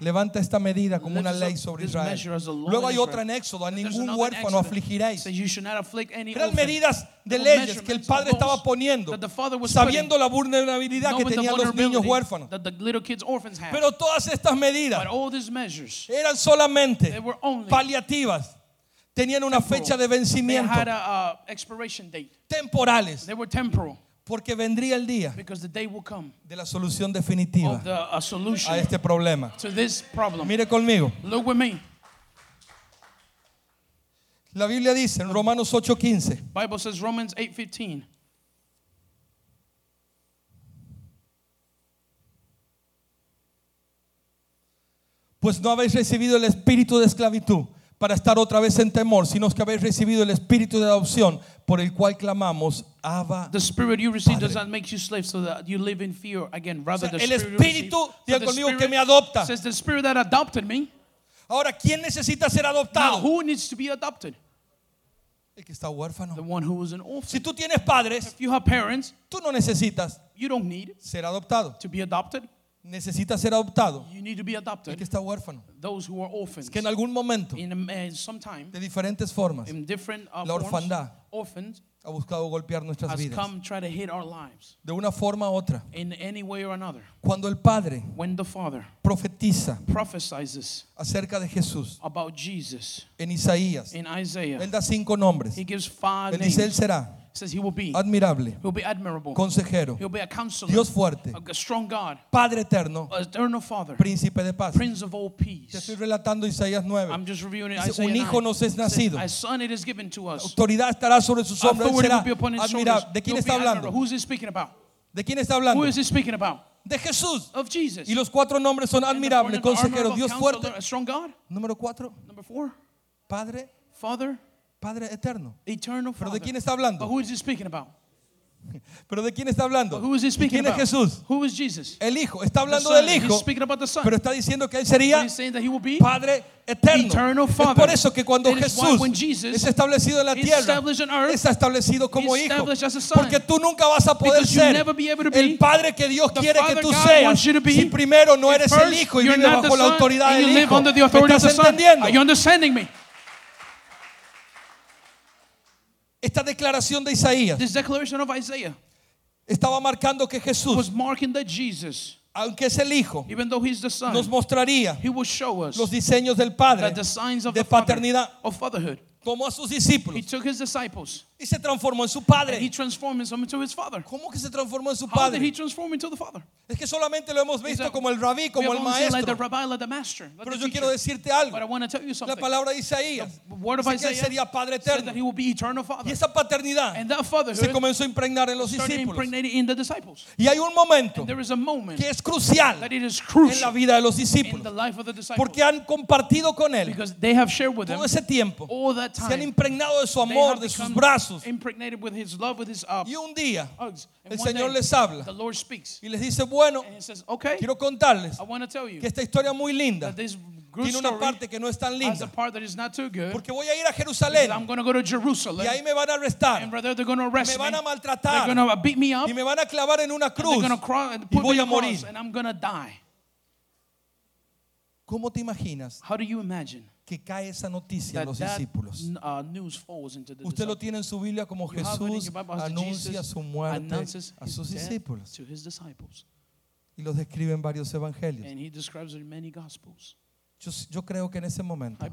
levanta esta medida como una ley sobre Israel. Luego hay otra en Éxodo, a ningún huérfano afligiréis. Eran medidas de leyes que el Padre estaba poniendo, sabiendo la vulnerabilidad que tenían los niños huérfanos. Pero todas estas medidas eran solamente paliativas. Tenían una fecha de vencimiento, had a expiration date. temporales, They were temporal porque vendría el día de la solución definitiva the a este problema. to this problem. Mire conmigo, Look with me. la Biblia dice en Romanos 8:15, Bible says Romans 8:15. pues no habéis recibido el espíritu de esclavitud para estar otra vez en temor, sino que habéis recibido el espíritu de adopción por el cual clamamos, Abba. The spirit you receive Padre. does not make you slaves so that you live in fear again. Rather, O sea, the el spirit you receive- so the conmigo, que me adopta. Says the spirit that adopted me. Ahora, ¿quién necesita ser Now, who needs to be adopted? El que está huérfano. The one who was an orphan. Si tú tienes padres, If you have parents, tú no necesitas you don't need ser adoptado. to be adopted. Necesitas ser adoptado You need to be el que adopted. está huérfano. Those who are orphans. Que en algún momento, In, a, in some time, de diferentes formas, in different uh, La forms, orfandad. orphans ha buscado golpear nuestras has vidas. come try to hit our lives De una forma u otra. in any way or another. Cuando el Padre When the Father profetiza prophesizes acerca de Jesús about Jesus en Isaías, in Isaiah, Él da cinco nombres. he gives five Él names. dice, Él será says he will be, admirable, he'll be admirable, consejero, he'll be a counselor, Dios fuerte, a strong God, Padre eterno, a eternal Father, príncipe de paz. Prince of all Te peace. estoy relatando Isaías 9. I'm just reviewing it. Dice, un hijo 9. nos es nacido. A son it is given to us. Autoridad estará sobre sus hombros. Será admirable. ¿De quién está hablando? Who is he speaking about? ¿De quién está Who hablando? is he speaking about? De Jesús. Of Jesus. Y los cuatro nombres son And the admirable, four- consejero, Dios fuerte. A strong God. Número cuatro, Number four, Padre, Father, Padre eterno. eternal ¿Pero de quién está But hablando? who is he speaking about? <laughs> ¿Pero de quién está hablando? Who is he ¿Y speaking quién es about? Jesús? Who is Jesus? El Hijo. Está hablando del Hijo, pero está diciendo que Él sería Padre eterno. Eternal Es por eso que cuando That Jesús es establecido en la tierra, earth, está establecido como hijo. Porque tú nunca vas a poder ser el padre que Dios quiere que tú seas si primero no eres el hijo y vives bajo la autoridad del hijo. ¿Me estás entendiendo? Are you understanding me? Esta declaración de Isaías This declaration of Isaiah estaba marcando que Jesús, was marking that Jesus, aunque es el hijo, even though he's the son, nos mostraría he will show us los diseños del Padre that the signs of de the father, paternidad. of fatherhood. Tomó a sus He discípulos took his disciples y se transformó en su and he padre. transformed him into his father. ¿Cómo que se transformó en su How did he padre? transform into the father? Es que solamente lo hemos Is visto como el rabí, como el like the maestro. rabbi, like the master, like Pero yo quiero decirte algo. But I want to tell you La something. palabra de Isaías The word of dice que sería Padre that eterno. he will be eternal father. Y esa paternidad And that se comenzó a impregnar en los discípulos. impregnated in the disciples. Y hay un momento And there is a moment que es crucial that it is en la vida de los in discípulos. the life of the disciples Porque han compartido con Él because they have shared with todo ese tiempo. all that Se han impregnado de su amor, de sus brazos. impregnated with his love, with his uh, Y un día hugs. El Señor day, les habla The Lord speaks y les dice, bueno, and he says, "Okay, quiero contarles I want to tell you que esta historia muy linda tiene una parte que no es tan linda. Porque voy a ir a Jerusalén y ahí me van a arrestar, me van a maltratar going to beat me up. y me van a clavar en una cruz. y voy a morir. ¿Cómo te imaginas Que cae esa noticia that los discípulos? uh, Usted lo tiene en su Biblia como Jesús anuncia su muerte a sus discípulos. y los describe en varios evangelios. Yo, yo creo que en ese momento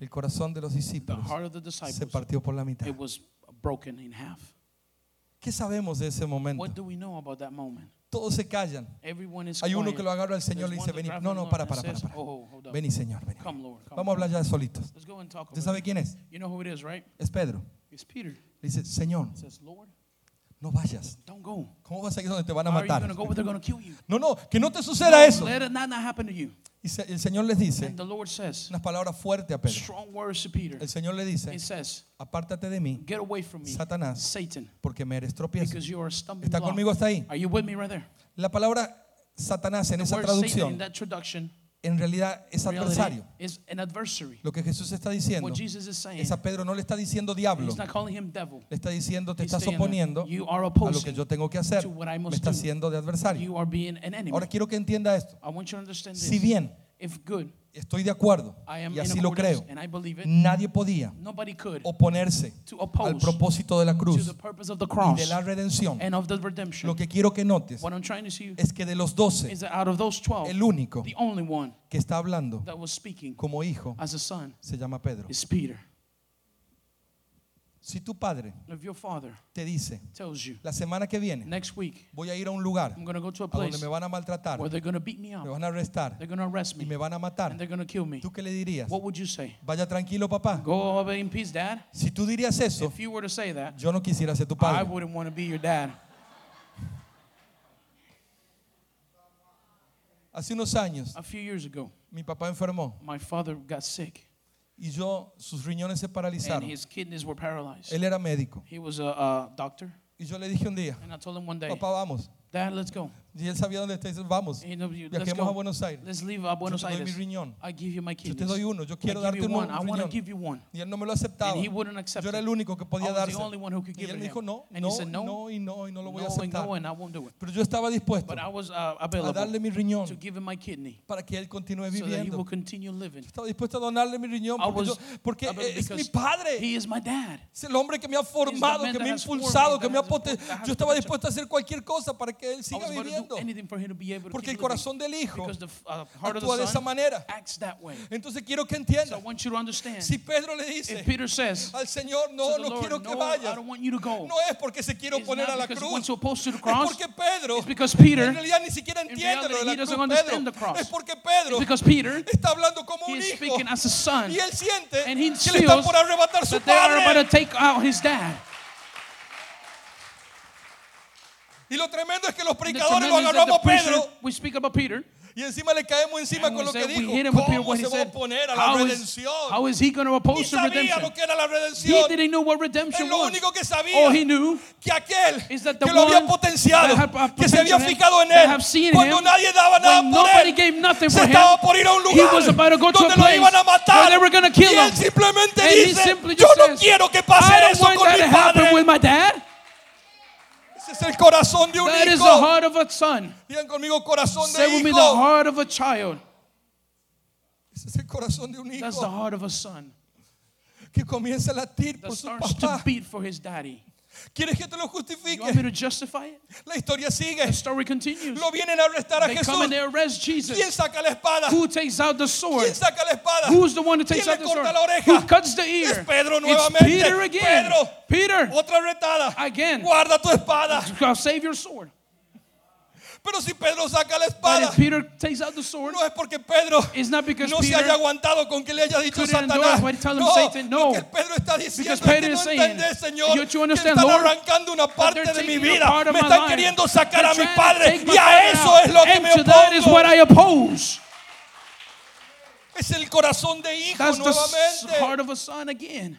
el corazón de los discípulos se partió por la mitad. ¿Qué sabemos de ese momento? Todos se callan. Hay uno que lo agarra al Señor y le dice, vení. No, no, para, para, para, para. Oh, hold up. Vení, Señor, vení. Vamos a hablar ya solitos. ¿Usted sabe quién es? Es Pedro. Le dice, Señor, no vayas. don't go. ¿Cómo vas a ir donde te van a How are you matar? going to go where they're going to kill you? No, no, que no te suceda No, eso. Let it not, not happen to you. Y se- el Señor les dice the Lord says, unas palabras fuertes a Pedro. strong words to Peter. El Señor le dice, He says, apártate de mí, get away from me, Satanás, Satan, porque me eres tropiezo. you are ¿Está block. conmigo hasta ahí? Are you with me right there? La palabra Satanás en The esa traducción en realidad es adversario. Lo que Jesús está diciendo es a Pedro no le está diciendo diablo, le está diciendo te estás oponiendo a lo que yo tengo que hacer. Me está do. haciendo de adversario. Ahora quiero que entienda esto. Si bien If good, estoy de acuerdo I am y in así lo creo, and I believe it, nadie podía nobody could oponerse to al oppose propósito de la to cruz the purpose of the y cross de la redención. and of the redemption. Lo que quiero que notes What I'm trying to see es que de los doce, is that out of those 12, el único the only one que está hablando that was speaking como hijo as a son se llama Pedro. is Peter. Si tu padre te dice, tells you, la semana que viene next week, voy a ir a un lugar a donde me van a maltratar, me van a arrestar y me, van a matar, and they're going to kill me, ¿tú qué le dirías? what would you say? Vaya tranquilo, papá. Go away in peace, dad? Si tú dirías eso, If you were to say that, yo no quisiera ser tu I padre. wouldn't want to be your dad. Hace unos años, A few years ago, mi papá enfermó y yo, sus riñones se and paralizaron. his kidneys were paralyzed. Él era médico. He was a, a doctor, Y yo le dije un día, and I told him one day, papá, vamos. Dad, let's go. Y él sabía dónde está. dice, vamos. He knew you- let's Viajemos a go. Buenos Aires. Let's leave uh, Buenos Yo te doy Aires. mi riñón. I give you my Yo kidneys. te doy uno. Yo I quiero give darte you uno, one. I un want to riñón. give you one. Y él no me lo aceptaba. And he wouldn't accept Yo era it. el único que I podía was the darse. only one who could Y give él it me him. dijo, no, And no, said, no, no y no, y no lo voy a no, and aceptar. no, and I won't do it. Pero yo estaba dispuesto But I was uh, a available darle mi to riñón give him my kidney para que él continúe so that he viviendo. will continue living. Estaba dispuesto a donarle mi riñón I porque, was yo- porque available es mi because padre. He is my dad. Es el hombre que me ha formado, man que me ha has formed me, impulsado, que me ha has poten- that has Yo estaba dispuesto a hacer cualquier cosa para que él siga viviendo. Porque el corazón del hijo the uh, actúa de esa manera. acts that way. Entonces quiero que So I entienda. want you to understand. Si Pedro le dice Peter says al Señor, no, no Lord, quiero que no, I vayas, don't want you to go. no es porque se quiere oponer a la cruz. Es porque Pedro, Peter, en realidad ni siquiera entiende lo de reality, la cruz. Es porque Pedro Peter, está hablando como un hijo speaking as a son. y él siente que le están por arrebatar su padre. take out his dad. Y lo tremendo es que los the predicadores lo agarramos a the Pedro we speak about Peter. y encima le caemos encima And con lo que dijo. ¿Cómo se he va a said, oponer a la how is, redención? how is he going to oppose sabía redemption? lo que era la He redención. didn't know what redemption lo was. único que sabía All he knew que aquel the que lo había potenciado, que se había fijado en él, cuando nadie daba nada por él, se estaba por ir a un he lugar was about to go to a donde lo iban a matar y él simplemente he dice, yo no quiero que pase eso con mi padre. With my dad. Ese es el corazón de un That is the heart of a son. Digan conmigo corazón Say de with me the heart of a child. Ese es el corazón de un That's the heart of a son que comienza a latir that por su starts to papá. beat for his daddy. ¿Quieres que te lo You want me justifique? to justify it? La historia sigue. The story continues. Lo vienen a arrestar a They Jesús. come and they arrest ¿Quién Jesus. saca la espada? Who takes out the sword? ¿Quién saca la espada? Who's the one who takes ¿Quién out le the sword? la oreja? Who cuts the ear? Es Pedro It's. Peter again. Pedro. Peter, Otra retada. Again. Guarda tu espada. I'll save your sword. Pero si Pedro saca la espada, Peter takes out the sword, no es porque Pedro no se Peter, haya aguantado con que le haya dicho Satanás. No, Satan. No. lo que Pedro está diciendo es que no entendés, Señor, que están Lord, arrancando una parte de mi vida. Me están queriendo sacar a mi padre y a eso es lo que me opongo. Es el corazón de hijo That's the nuevamente. heart of a son again.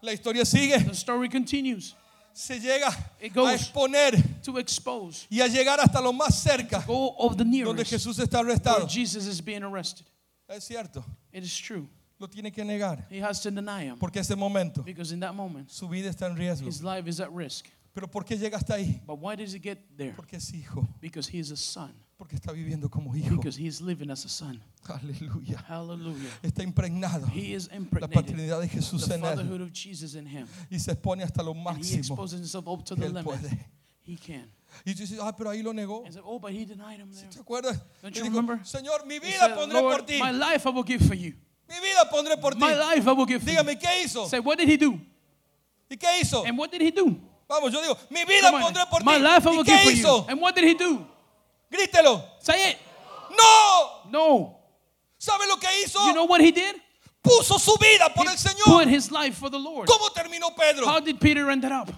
La historia sigue. The story continues Se llega a exponer to expose, y a llegar hasta lo más cerca donde Jesús está arrestado. Jesus is being arrested. Es cierto, It is true. lo tiene que negar He has to deny him porque ese momento because in that moment, su vida está en riesgo. his life is at risk. Pero ¿por qué llega hasta ahí? But why does he get there? Porque es hijo, Because he is a son. Porque está viviendo como hijo. Because he is living as a son. Aleluya. Hallelujah. Está impregnado He is la paternidad de Jesús The en él fatherhood of Jesus in him. y se expone hasta lo And he máximo exposes himself up to the él limit. puede. He can. Y tú dices, ah, pero ahí lo negó. Said, oh, but he denied him there. ¿Te acuerdas? Don't you dijo, remember? Señor, mi vida said, pondré por ti. my life I will give for you. Mi vida pondré por ti. My life I will give for you. Dígame, ¿qué hizo? Say, what did he do? ¿Y qué hizo? And what did he do? Vamos, yo digo, mi vida Come on. pondré por My ti. life I ¿Y will give qué for you. hizo? And what did he do? Grítelo. Say it. No. No. ¿Sabe lo que hizo? You know what he did? Puso su vida por He el Señor. put his life for the Lord. ¿Cómo terminó Pedro? How did Peter end up?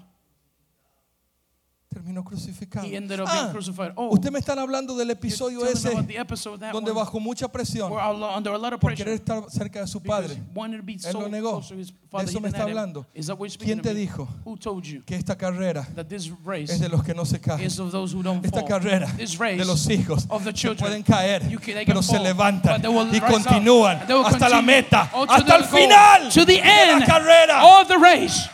Terminó crucificado. He ended up being Ah, crucified. Oh, usted me están hablando del episodio Telling ese about the episode that donde one, bajo mucha presión under a lot of por querer pressure estar cerca de su because padre. he wanted to be Él so lo negó. close to his De eso he me está denied him. hablando. Is that what you're ¿Quién speaking te to me? dijo Who told you que esta carrera that this race es de los que no se caen? is of those who don't Esta fall? carrera This race de los hijos of the que children pueden caer, you can- they pero se fall, levantan but they will y rise up, continúan and they will hasta la continue meta, all to hasta the el goal, final to the de la end carrera. of the race.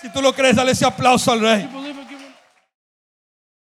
Si tú lo crees, dale ese aplauso al rey. You believe it?